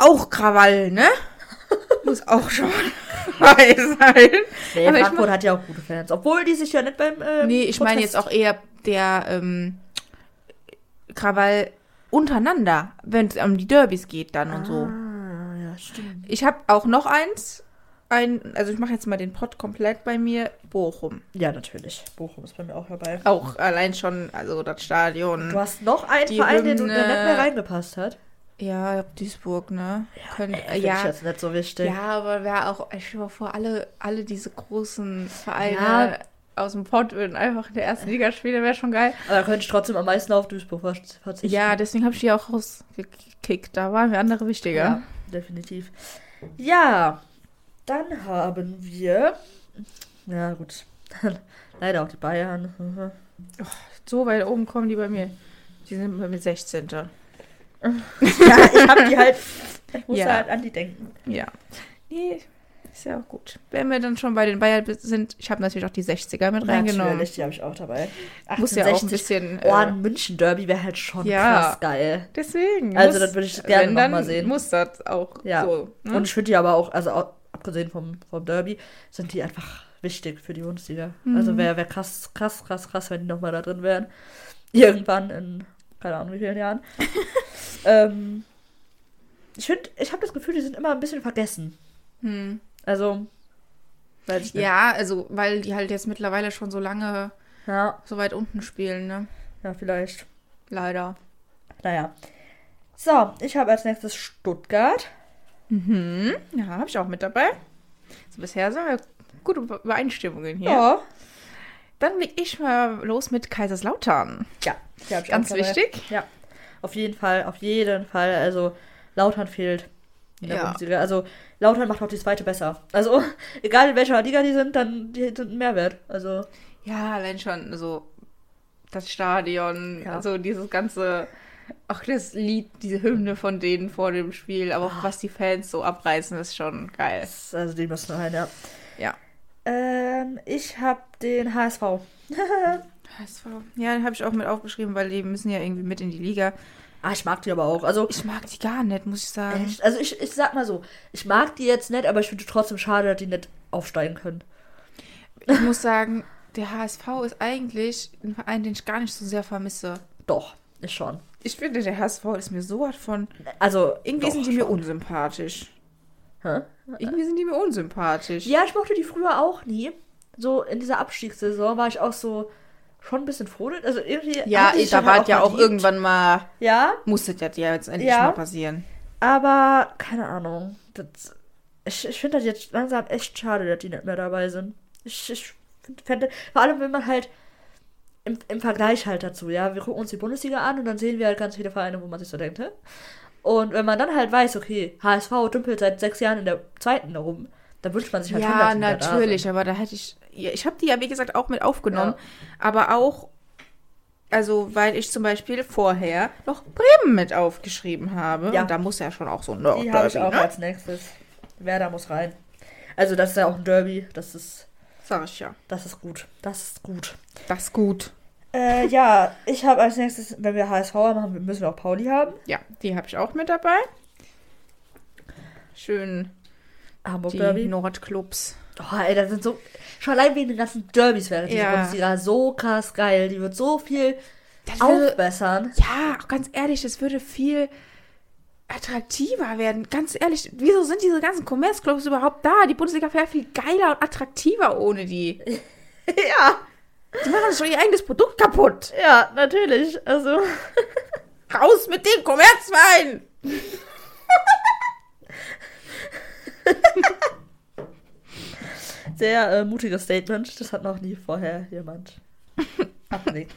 auch Krawall, ne? [LAUGHS] Muss auch schon dabei sein. Nee, Aber ich Frankfurt hat ja auch gute Fans. Obwohl die sich ja nicht beim. Ähm, Nee, ich meine jetzt auch eher der ähm, Krawall untereinander, wenn es um die Derbys geht dann und so. Ah, ja, stimmt. Ich habe auch noch eins. Ein, also ich mache jetzt mal den Pott komplett bei mir. Bochum. Ja, natürlich. Bochum ist bei mir auch dabei. Auch allein schon, also das Stadion. Du hast noch einen Die Verein, den du der Hymne- nicht mehr reingepasst hat. Ja, Duisburg, ne? Ja, Könnt, äh, Finde ich ja, jetzt nicht so wichtig. ja, aber wäre auch, ich stell mir vor, alle, alle diese großen Vereine Ja. aus dem Pott würden einfach in der ersten Liga spielen, wäre schon geil. Aber da könnte ich trotzdem am meisten auf Duisburg ver- verzichten. Ja, deswegen habe ich die auch rausgekickt. Da waren mir andere wichtiger. Ja, definitiv. Ja, dann haben wir. Ja, gut. [LAUGHS] Leider auch die Bayern. Mhm. So weit oben kommen die bei mir. Die sind bei mir 16. [LAUGHS] ja, ich habe die halt. Ich muss Ja. halt an die denken. Ja. Nee, ist ja auch gut. Wenn wir dann schon bei den Bayern sind, ich habe natürlich auch die 60er mit reingenommen. Natürlich, die habe ich auch dabei. Muss ja auch ein 1860. bisschen. Oh, äh, ein München-Derby wäre halt schon Ja. krass geil. deswegen. Also, muss- das würde ich gerne wenn, noch dann mal sehen. Muss das auch Ja. so. Ne? Und ich finde die aber auch, also auch, abgesehen vom, vom Derby, sind die einfach wichtig für die Bundesliga. Mhm. Also wäre wär krass, krass, krass, krass, wenn die nochmal da drin wären. Irgendwann in, keine Ahnung wie vielen Jahren. [LAUGHS] ähm, ich finde, ich habe das Gefühl, die sind immer ein bisschen vergessen. hm. Also, weiß ich nicht. Ja, also, weil die halt jetzt mittlerweile schon so lange Ja, so weit unten spielen, ne? ja, vielleicht. Leider. Naja. So, ich habe als nächstes Stuttgart. Mhm. Ja, habe ich auch mit dabei. So, bisher sind wir gute Übereinstimmungen hier. Ja. Dann leg ich mal los mit Kaiserslautern. Ja, die habe ich Ganz auch wichtig. Ja, auf jeden Fall, auf jeden Fall. Also Lautern fehlt Ja. Also Lautern macht auch die zweite besser. Also [LAUGHS] egal in welcher Liga die sind, dann die sind ein Mehrwert. Also Ja, allein schon so das Stadion, Ja. also dieses ganze, auch das Lied, diese Hymne von denen vor dem Spiel, aber auch was die Fans so abreißen, ist schon geil. also die müssen rein, ja. Ja. Ähm, ich habe den HSV. [LAUGHS] HSV. Ja, den habe ich auch mit aufgeschrieben, weil die müssen ja irgendwie mit in die Liga. Ah, ich mag die aber auch. Also Ich mag die gar nicht, muss ich sagen. echt, also ich, ich sag mal so, ich mag die jetzt nicht, aber ich finde trotzdem schade, dass die nicht aufsteigen können. Ich muss sagen, der HSV ist eigentlich ein Verein, den ich gar nicht so sehr vermisse. Doch, schon. Ich finde, der HSV ist mir so was von. Also Irgendwie doch, sind die mir schon. unsympathisch. Hä? Irgendwie sind die mir unsympathisch. Ja, ich mochte die früher auch nie. So in dieser Abstiegssaison war ich auch so schon ein bisschen froh. Also irgendwie. Ja, ich, da war ja auch irgendwann mal. Ja, Musste das ja jetzt endlich Ja. mal passieren. aber keine Ahnung. Das, ich ich finde das jetzt langsam echt schade, dass die nicht mehr dabei sind. Ich, ich find- fände, vor allem wenn man halt im, im Vergleich halt dazu, ja, wir gucken uns die Bundesliga an und dann sehen wir halt ganz viele Vereine, wo man sich so denkt, hä? Und wenn man dann halt weiß, okay, HSV dümpelt seit sechs Jahren in der zweiten herum, dann wünscht man sich halt Ja, da natürlich, sind. aber da hätte ich. Ich habe die ja, wie gesagt, auch mit aufgenommen. Ja. Aber auch. Also, weil ich zum Beispiel vorher noch Bremen mit aufgeschrieben habe. Ja. Und da muss ja schon auch so ein Die habe ich auch ne? als nächstes. Werder muss rein. Also das ist ja auch ein Derby. Das ist, Sag ich ja. das ist gut. Das ist gut. Das ist gut. Äh, ja, ich habe als nächstes, wenn wir HSV machen, müssen wir auch Pauli haben. Ja, die habe ich auch mit dabei. Schön Hamburg die Derby. Nordclubs. Oh, ey, das sind so. Schon allein wegen den ganzen Derbys wäre diese Ja. Bundesliga so krass geil. Die wird so viel Das würde, aufbessern. ja, auch ganz ehrlich, das würde viel attraktiver werden. Ganz ehrlich, wieso sind diese ganzen Commerce-Clubs überhaupt da? Die Bundesliga wäre viel geiler und attraktiver ohne die. [LAUGHS] ja, Die machen schon ihr eigenes Produkt kaputt. ja, natürlich. Also. [LAUGHS] Raus mit dem Kommerzwein! [LAUGHS] Sehr äh, mutiges Statement. Das hat noch nie vorher jemand abgelegt.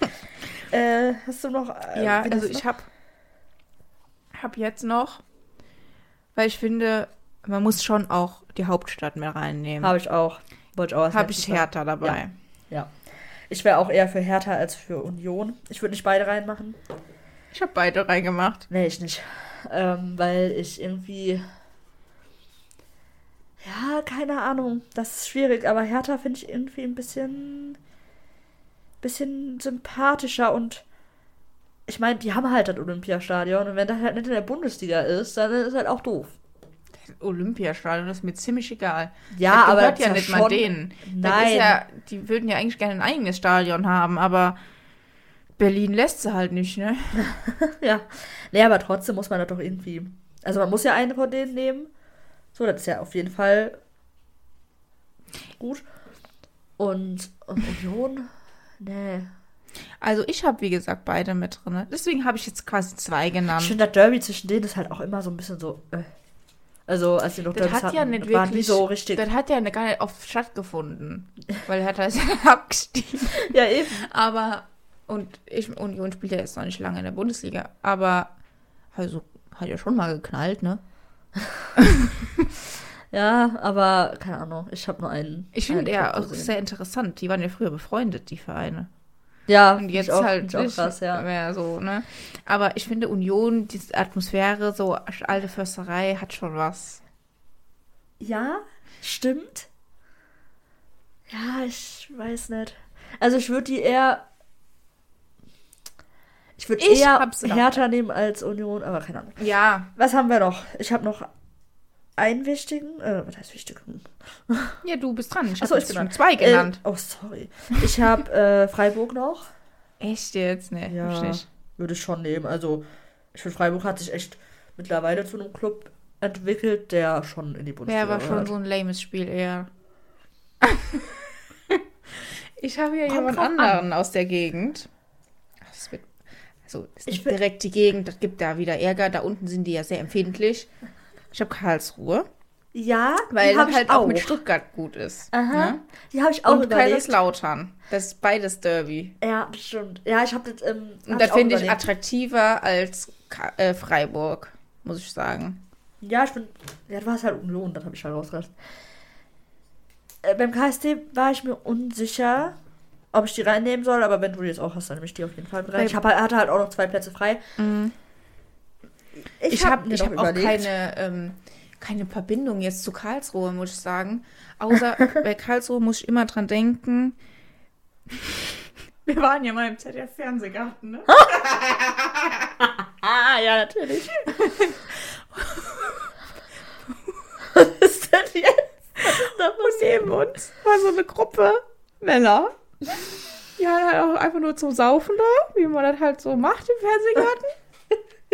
äh, hast du noch. Äh, Ja, also ich noch? Habe hab jetzt noch, weil ich finde, man muss schon auch die Hauptstadt mehr reinnehmen. Habe ich auch. Wollte ich auch. als Habe ich. Hertha dabei. Ja. Ich wäre auch eher für Hertha als für Union. Ich würde nicht beide reinmachen. Ich habe beide reingemacht. Nee, ich nicht. Ähm, weil ich irgendwie. Ja, keine Ahnung. Das ist schwierig, aber Hertha finde ich irgendwie ein bisschen. bisschen sympathischer und. Ich meine, die haben halt das Olympiastadion und wenn das halt nicht in der Bundesliga ist, dann ist halt auch doof. Olympiastadion ist mir ziemlich egal. Ja, das aber gehört ist ja nicht mal schon- denen. Das Nein. ja, die würden ja eigentlich gerne ein eigenes Stadion haben, aber Berlin lässt sie halt nicht, ne? [LAUGHS] Ja. Nee, aber trotzdem muss man das doch irgendwie. Also man muss ja eine von denen nehmen. So, das ist ja auf jeden Fall gut. Und, und Union? Nee. Also ich habe, wie gesagt, beide mit drin. Deswegen habe ich jetzt quasi zwei Ich genannt. finde, das Derby zwischen denen ist halt auch immer so ein bisschen so. Äh. Also, als die noch Das hat ja hatten, nicht waren wirklich, so richtig. das hat ja gar nicht oft stattgefunden, weil Hertha ist ja [LAUGHS] abgestiegen. ja, eben. Aber, und ich, Union spielt ja jetzt noch nicht lange in der Bundesliga, aber, also, hat ja schon mal geknallt, ne? [LAUGHS] Ja, aber keine Ahnung. Ich habe nur einen. Ich finde ja auch sehr interessant. Die waren ja früher befreundet, die Vereine. Ja, Und jetzt ich auch, halt auch nicht krass, ja. mehr so, ne? Aber ich finde Union, diese Atmosphäre, so alte Försterei, hat schon was. Ja, stimmt. Ja, ich weiß nicht. Also ich würde die eher. Ich würde eher. Hertha nehmen als Union, aber keine Ahnung. Ja. Was haben wir noch? Ich habe noch einen wichtigen. Äh, was heißt wichtigen? [LAUGHS] Ja, du bist dran. Ich Achso, habe ich jetzt bin schon zwei genannt. Äh, oh, sorry. Ich habe äh, Freiburg noch. Echt jetzt? Nee, Ja, hab ich nicht. würde ich schon nehmen. Also, ich finde, Freiburg hat sich echt mittlerweile zu einem Club entwickelt, der schon in die Bundesliga Wäre aber schon gehört. so ein lames Spiel eher. [LAUGHS] ich habe hier Kommt jemand anderen aus der Gegend. Ach, Das wird, also, das ist Ich nicht direkt die Gegend, das gibt da wieder Ärger. Da unten sind die ja sehr empfindlich. Ich habe Karlsruhe, Ja, weil die das halt auch auch. mit Stuttgart gut ist. Aha, Ne? die habe ich auch Und überlegt. Kaiserslautern. Das ist beides Derby. Ja, das stimmt. Ja, ich habe das. Ähm, hab Und das finde ich attraktiver als Ka äh, Freiburg, muss ich sagen. Ja, ich bin. Ja, du warst halt Union, das habe ich halt rausgelassen. Äh, beim KSD war ich mir unsicher, ob ich die reinnehmen soll, aber wenn du die jetzt auch hast, dann nehme ich die auf jeden Fall rein. Ich hab, halt- hatte halt auch noch zwei Plätze frei. Ich, hab habe ich noch hab auch keine, ähm, keine Verbindung jetzt zu Karlsruhe, muss ich sagen. Außer [LAUGHS] bei Karlsruhe muss ich immer dran denken. Wir waren ja mal im ZDF-Fernsehgarten, ne? Ah, [LAUGHS] ja, natürlich. [LAUGHS] Was ist denn jetzt? Und neben uns war so eine Gruppe Männer. Die waren halt auch einfach nur zum Saufen da, wie man das halt so macht im Fernsehgarten.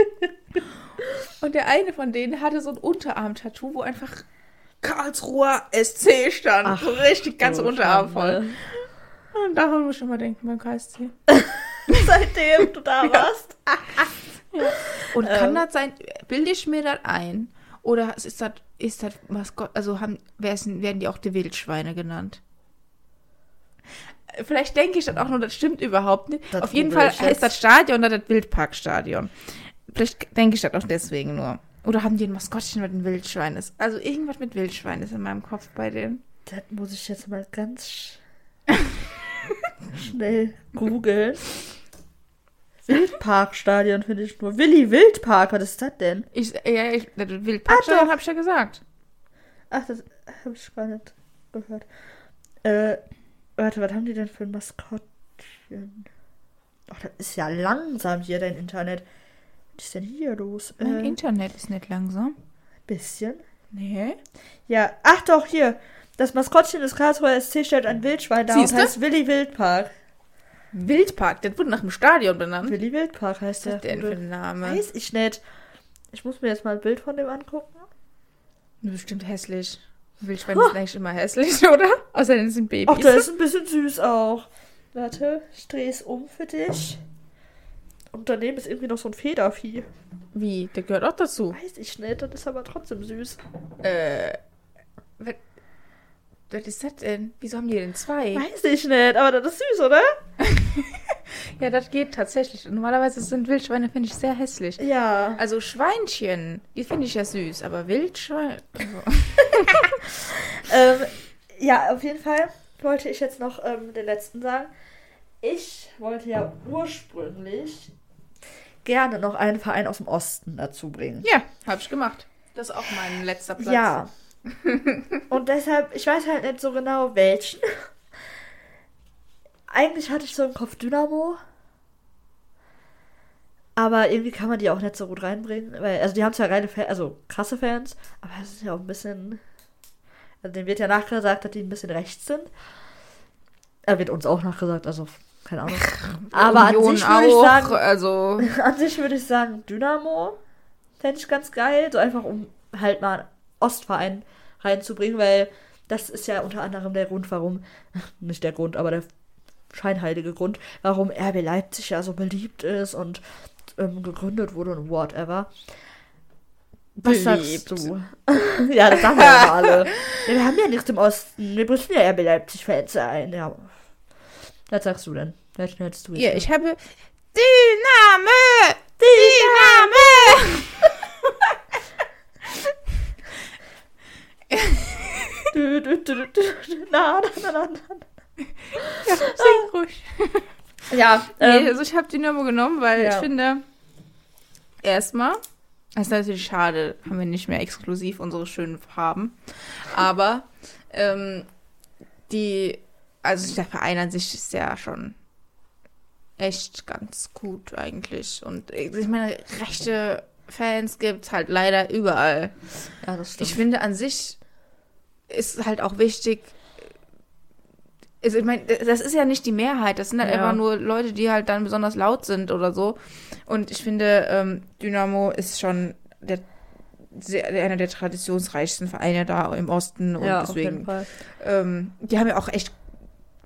[LAUGHS] Und der eine von denen hatte so ein Unterarm-Tattoo, wo einfach Karlsruher SC stand. Ach, richtig ganze Oh, Unterarm voll. Und daran muss ich immer denken beim KSC. [LAUGHS] Seitdem du da [LAUGHS] warst. Und Ähm. kann das sein, bilde ich mir das ein? Oder ist das, ist das Maskott, also haben, werden die auch die Wildschweine genannt? Vielleicht denke ich das auch nur, das stimmt überhaupt nicht. Das Auf jeden Fall heißt das Stadion oder das Wildparkstadion. Vielleicht denke ich das auch deswegen nur. Oder haben die ein Maskottchen, was ein Wildschwein ist? Also irgendwas mit Wildschwein ist in meinem Kopf bei denen. Das muss ich jetzt mal ganz sch [LAUGHS] schnell googeln. Wildparkstadion finde ich nur. Willi Wildpark, was ist das denn? Ich, ja, ich, das Wildparkstadion doch. habe ich ja gesagt. Ach, das habe ich gar nicht gehört. Äh, warte, was haben die denn für ein Maskottchen? Ach, das ist ja langsam hier, dein Internet. Was ist denn hier los? Mein Äh, Internet ist nicht langsam. bisschen. Nee. Ja, ach doch, hier. Das Maskottchen des Karlsruher SC stellt ein Wildschwein dar und Siehste? heißt Willi Wildpark. Wildpark, das wurde nach dem Stadion benannt. Willi Wildpark heißt Was der. ist denn für ein Name? Weiß ich nicht. Ich muss mir jetzt mal ein Bild von dem angucken. Bestimmt hässlich. Wildschweine sind eigentlich immer hässlich, [LAUGHS] oder? Außerdem sind Babys. Ach, der ist ein bisschen süß auch. Warte, ich drehe es um für dich. Und daneben ist irgendwie noch so ein Federvieh. Wie? Der gehört auch dazu. Weiß ich nicht, das ist aber trotzdem süß. Äh. Was, was ist das denn? Wieso haben die denn zwei? Weiß ich nicht, aber das ist süß, oder? [LAUGHS] Ja, das geht tatsächlich. Normalerweise sind Wildschweine, finde ich, sehr hässlich. Ja. Also Schweinchen, die finde ich ja süß, aber Wildschwein. [LAUGHS] Ähm, ja, auf jeden Fall wollte ich jetzt noch ähm, den letzten sagen. Ich wollte ja ursprünglich gerne noch einen Verein aus dem Osten dazu bringen. Ja, habe ich gemacht. Das ist auch mein letzter Platz. Ja. [LAUGHS] Und deshalb, ich weiß halt nicht so genau welchen. Eigentlich hatte ich so im Kopf Dynamo. Aber irgendwie kann man die auch nicht so gut reinbringen. Weil, also die haben zwar reine Fans, also krasse Fans, aber es ist ja auch ein bisschen. Also denen wird ja nachgesagt, dass die ein bisschen rechts sind. Er wird uns auch nachgesagt, also keine Ahnung. [LAUGHS] Aber an sich würde ich sagen, also [LAUGHS] an sich würde ich sagen, Dynamo fände ich ganz geil. So einfach, um halt mal einen Ostverein reinzubringen, weil das ist ja unter anderem der Grund, warum, [LAUGHS] nicht der Grund, aber der scheinheilige Grund, warum RB Leipzig ja so beliebt ist und ähm, gegründet wurde und whatever. Was Beliebt. sagst du? ja, das sagen wir ja alle. Ja, wir haben ja nichts im Osten. Wir müssen ja RB Leipzig-Fans sein. Ja. Was sagst du denn? Welchen hättest du jetzt? ja, ich habe Dynamo! Dynamo! Du, du, du, du, du, na, na, na, na, na. Sing ruhig. Ja, Nee, ähm, also ich habe Dynamo genommen, weil Ja. ich finde, erstmal, das ist natürlich schade, haben wir nicht mehr exklusiv unsere schönen Farben. Aber ähm, die, also der Verein an sich ist ja schon echt ganz gut eigentlich. Und ich meine, rechte Fans gibt es halt leider überall. ja, das stimmt. Ich finde an sich ist halt auch wichtig. Also ich meine, das ist ja nicht die Mehrheit. Das sind halt Ja. einfach nur Leute, die halt dann besonders laut sind oder so. Und ich finde, ähm, Dynamo ist schon der, sehr, einer der traditionsreichsten Vereine da im Osten. Und ja, deswegen, ähm, die haben ja auch echt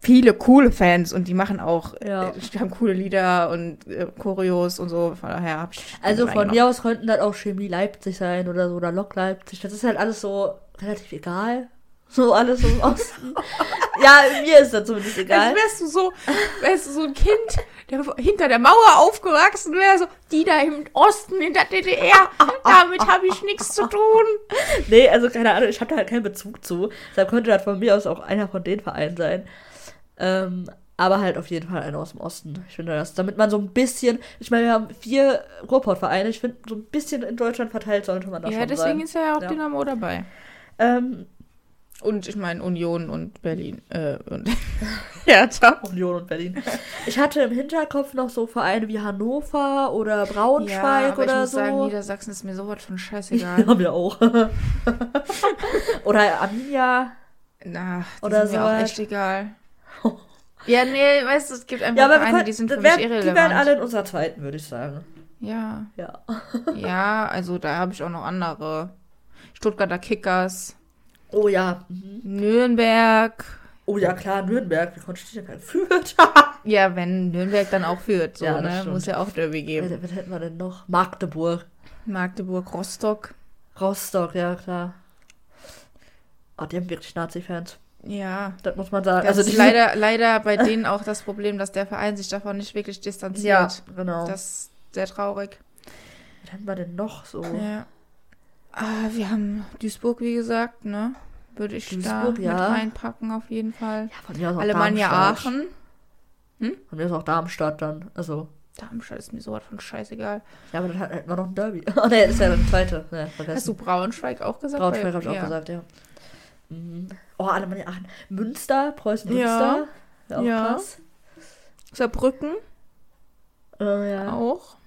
viele coole Fans und die machen auch, Ja. äh, die haben coole Lieder und äh, Choreos und so. Von daher habe ich. Also von mir aus könnten das auch Chemie Leipzig sein oder so oder Lok Leipzig. Das ist halt alles so relativ egal. [LAUGHS] So alles so im Osten. ja, mir ist das zumindest egal. Als wärst du so, wärst du so ein Kind, der hinter der Mauer aufgewachsen wäre, so, die da im Osten in der DDR, damit habe ich nichts zu tun. Nee, also keine Ahnung, ich habe da halt keinen Bezug zu. Deshalb könnte das von mir aus auch einer von den Vereinen sein. Ähm, aber halt auf jeden Fall einer aus dem Osten. Ich finde das, damit man so ein bisschen, ich meine, wir haben vier Ruhrpott-Vereine, ich finde, so ein bisschen in Deutschland verteilt sollte man da Ja, schon deswegen sein. ist ja auch Ja. Dynamo dabei. Ähm, Und ich meine Union und Berlin. Äh, und [LAUGHS] Hertha. Union und Berlin. Ich hatte im Hinterkopf noch so Vereine wie Hannover oder Braunschweig aber oder ich muss so. sagen, Niedersachsen ist mir sowas von [LAUGHS] scheißegal. haben wir auch. [LAUGHS] oder Arminia. Na, die Oder sind mir auch echt egal. Ja, nee, weißt du, es gibt einfach Ja, aber Vereine, können, die sind für das mich wär, die irrelevant. wären alle in unserer zweiten, würde ich sagen. Ja, Ja. [LAUGHS] ja, also da habe ich auch noch andere. Stuttgarter Kickers, Oh ja. Mhm. Nürnberg. Oh ja, klar, Nürnberg. Wie konnte ich denn kein Fürth? [LAUGHS] Ja, wenn Nürnberg dann auch führt, so, Ja, ne? stimmt. Muss ja auch Derby geben. was, was hätten wir denn noch? Magdeburg. Magdeburg, Rostock. Rostock, ja, klar. Oh, die haben wirklich Nazi-Fans. Ja. Das muss man sagen. Das also ist leider, leider bei denen auch das Problem, dass der Verein sich davon nicht wirklich Ja, distanziert. genau. Das ist sehr traurig. was hätten wir denn noch so? Ja. Ah, wir haben Duisburg, wie gesagt, ne? Würde ich Duisburg, da ja. mit reinpacken, auf jeden Fall. Ja, von mir aus auch Alemannia Darmstadt. Aachen. Von mir ist auch Darmstadt dann. Also, Darmstadt ist mir sowas von scheißegal. ja, aber dann hat- hätten wir noch ein Derby. [LAUGHS] Oh ne, das ist ja dann zweite. Vergessen. Hast du Braunschweig auch gesagt? Braunschweig habe ich auch ja. gesagt, ja. Mhm. Oh, Alemannia Aachen. Münster, Preußen Ja. Münster. Ja. Auch Ja. krass. Saarbrücken. Oh, ja. auch.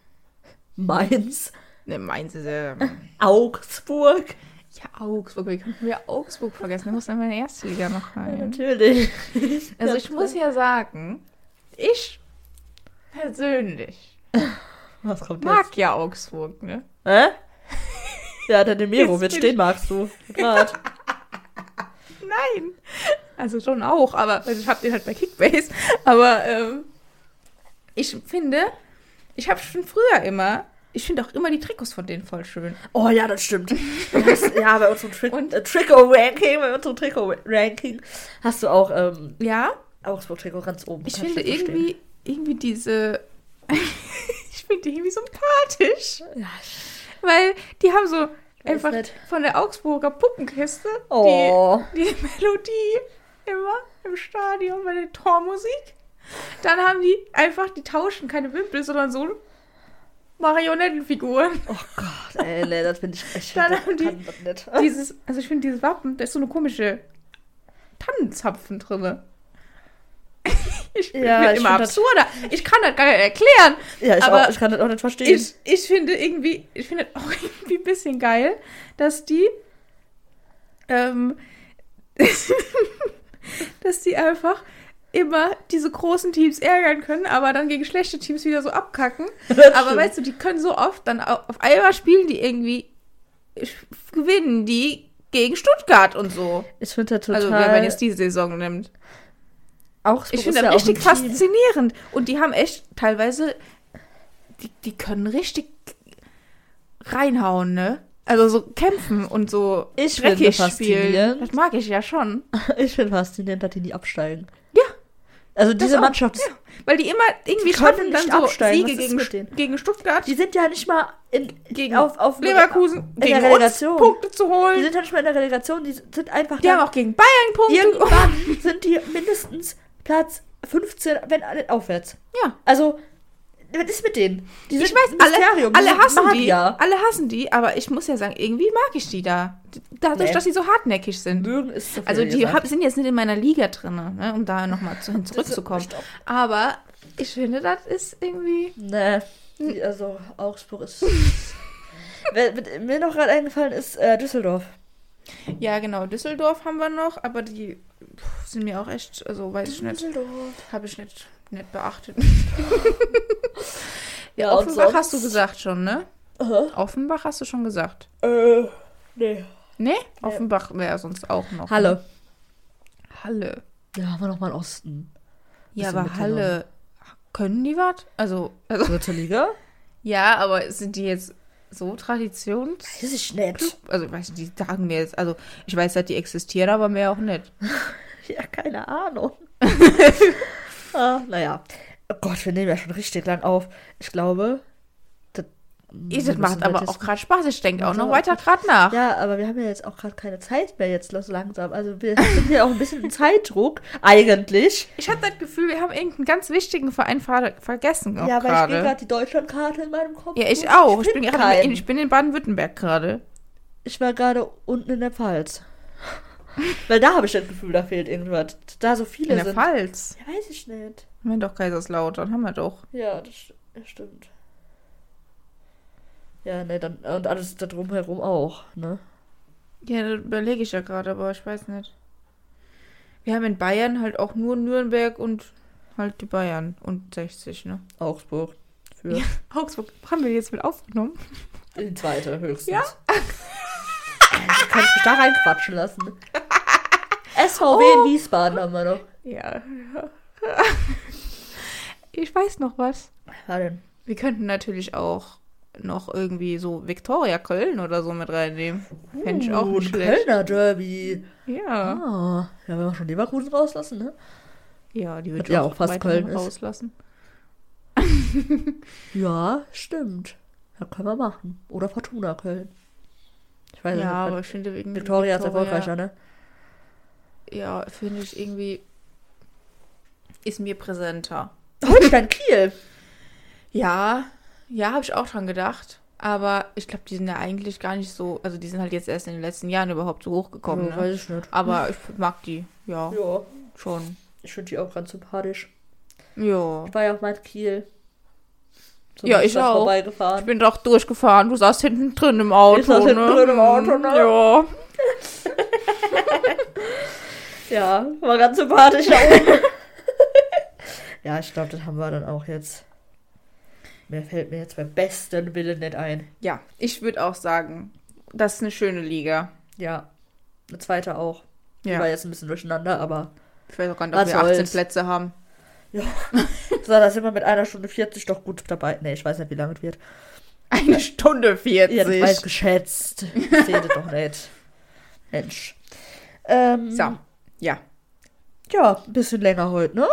Mainz. Ne, Mainz ist ja. Augsburg. Ja, Augsburg. Wie konnten wir Augsburg vergessen? Da muss dann meine erste Liga noch Ja, rein. natürlich. [LAUGHS] Also ich muss ja sagen, ich persönlich Was kommt mag ja Augsburg, ne? jetzt? Hä? Ja, wird [LAUGHS] Jetzt stehen, magst du. Grad. Nein. Also schon auch, aber also ich habe den halt bei Kickbase. Aber ähm, ich finde, ich habe schon früher immer, ich finde auch immer die Trikots von denen voll schön. Oh ja, das stimmt. [LAUGHS] Ja, bei unserem Tri äh, Trikot-Ranking, bei unserem Trikot-Ranking hast du auch ähm, Ja, Augsburg-Trikot ganz oben. ich finde verstehen. irgendwie, irgendwie diese, [LAUGHS] ich finde die irgendwie sympathisch. Ja, Weil die haben so einfach nicht. von der Augsburger Puppenkiste Oh. die, die [LAUGHS] Melodie immer im Stadion bei der Tormusik. Dann haben die einfach, die tauschen keine Wimpel, sondern so Marionettenfiguren. Oh Gott, ey, nee, das finde ich echt. [LAUGHS] Dann das haben die- kann das nicht. Dieses, also ich finde dieses Wappen, da ist so eine komische Tannenzapfen drinne. Ich Ja, ich immer absurder. Ich kann das gar nicht erklären. Ja, ich, aber auch, ich kann das auch nicht verstehen. Ich, ich finde irgendwie, ich finde [LAUGHS] auch irgendwie ein bisschen geil, dass die, ähm, [LAUGHS] dass die einfach immer diese großen Teams ärgern können, aber dann gegen schlechte Teams wieder so abkacken. [LAUGHS] Aber weißt du, die können so oft dann au- auf einmal spielen die irgendwie, gewinnen die gegen Stuttgart und so. ich finde das total. Also wenn man jetzt die Saison nimmt. Augsburg Ich finde ja das auch richtig faszinierend. Und die haben echt teilweise, die, die können richtig reinhauen, ne? Also so kämpfen und so Ich finde dreckig spielen. Das mag ich ja schon. [LAUGHS] Ich finde faszinierend, dass die nie absteigen. Ja. Also diese auch, Mannschaft, ist- Weil die immer irgendwie Die schaffen, dann so absteigen. Siege gegen, gegen Stuttgart, die sind ja nicht mal in, gegen auf, auf Leverkusen, in der gegen Relegation. uns Punkte zu Die holen. sind ja nicht mal in der Relegation, die sind einfach Die haben auch gegen Bayern Punkte Irgendwann sind die mindestens Platz 15, wenn alle aufwärts. Ja. Also, was ist mit denen? Die Ich sind weiß, ein alle, die alle hassen die. Magier. Alle hassen die, aber ich muss ja sagen, irgendwie mag ich die da. Dadurch, Nee. dass sie so hartnäckig sind. Mögen ist viel Also die hab, sind jetzt nicht in meiner Liga drin, ne, um da nochmal zu, zurückzukommen. Stopp. Aber ich finde, das ist irgendwie. Nee, die, also Augsburg ist. [LAUGHS] Wer- Mir noch gerade eingefallen ist äh, Düsseldorf. Ja, genau. Düsseldorf haben wir noch, aber die pff, sind mir auch echt, also weiß ich nicht, Düsseldorf. habe ich nicht, nicht beachtet. [LAUGHS] Ja, Offenbach hast du gesagt schon, ne? Aha. Offenbach hast du schon gesagt. Äh, nee. Ne? Offenbach wäre sonst auch noch. Halle. Ne? Halle. Ja, haben wir noch mal im Osten. Ja, aber. Halle. Können die was? Also, also, Dritte Liga? [LAUGHS] ja, aber sind die jetzt so Traditions? Weiß ich nicht. Also, ich weiß nicht, die sagen mir jetzt, also, ich weiß, dass die existieren, aber mehr auch nicht. [LAUGHS] Ja, keine Ahnung. [LAUGHS] ah, naja. Oh Gott, wir nehmen ja schon richtig lang auf. Ich glaube, Ich, wir das macht aber auch gerade Spaß. Ich denke auch noch weiter gerade nach. Ja, aber wir haben ja jetzt auch gerade keine Zeit mehr jetzt langsam. Also wir sind ja auch ein bisschen im Zeitdruck, eigentlich. Ich habe das Gefühl, wir haben irgendeinen ganz wichtigen Verein ver vergessen. Ja, weil ich gehe gerade. die Deutschlandkarte in meinem Kopf. Ja, ich auch. Ich bin, find gerade in, ich bin in Baden-Württemberg gerade. Ich war gerade unten in der Pfalz. [LAUGHS] weil da habe ich das Gefühl, da fehlt irgendwas. Da so viele In der sind. Pfalz. Ja, weiß ich nicht. Haben wir doch Kaiserslautern, haben wir doch. Ja, das stimmt. Ja, ne, dann und alles da drumherum auch, ne? Ja, das überlege ich ja gerade, aber ich weiß nicht. Wir haben in Bayern halt auch nur Nürnberg und halt die Bayern und 60, ne? Augsburg. Für Ja. [LAUGHS] Augsburg haben wir jetzt mit aufgenommen. die zweite höchstens. Ja? Du kannst mich da reinquatschen lassen. [LAUGHS] SVW Oh. in Wiesbaden haben wir noch. Ja. [LAUGHS] ich weiß noch was. Was denn? Wir könnten natürlich auch noch irgendwie so Viktoria Köln oder so mit reinnehmen. Fände ich auch Uh, nicht schlecht. Kölner Derby. Ja. Ah, ja, wenn wir schon Leverkusen rauslassen, ne? Ja, die wird Ja, auch fast Köln ist. rauslassen. [LAUGHS] Ja, stimmt. Ja, können wir machen. Oder Fortuna Köln. Ich weiß Ja, nicht. aber ich finde irgendwie. Victoria ist erfolgreicher, ne? Ja, finde ich irgendwie. Ist mir präsenter. Holstein Kiel. Ja, ja, habe ich auch dran gedacht. Aber ich glaube, die sind ja eigentlich gar nicht so. Also, die sind halt jetzt erst in den letzten Jahren überhaupt so hochgekommen. Ja, ne? weiß ich nicht. Aber ich mag die. Ja, Ja, schon. ich finde die auch ganz sympathisch. Ja. Ich war ja auch mal in Kiel. So Ja, ich auch. vorbeigefahren. Ich bin doch durchgefahren. Du saßt hinten drin im Auto. Ich saß hinten ne? drin im Auto, ne? Ja. [LAUGHS] Ja, war ganz sympathisch da oben. [LAUGHS] ja, ich glaube, das haben wir dann auch jetzt. Mehr fällt mir jetzt beim besten Willen nicht ein. Ja, ich würde auch sagen, das ist eine schöne Liga. Ja, eine zweite auch. Die Ja. war jetzt ein bisschen durcheinander, aber Ich weiß auch gar nicht, ob wir 18 soll's. Plätze haben. [LAUGHS] so, da sind wir mit einer Stunde 40 doch gut dabei. Nee, ich weiß nicht, wie lange es wird. Eine Stunde 40. Ihr habt weiß geschätzt. Ich sehe das doch nicht. Mensch. Ähm, So, ja. Ja, ein bisschen länger heute, ne?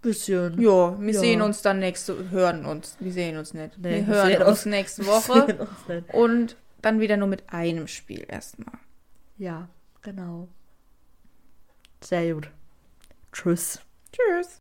Bisschen. Jo, wir Ja. sehen uns dann nächste, hören uns. Wir sehen uns nicht. Nee, wir wir hören sehen uns uns. nächste [LAUGHS] Wir Woche sehen uns nicht. und dann wieder nur mit einem Spiel erstmal. Ja, genau. Sehr gut. Tschüss. Tschüss.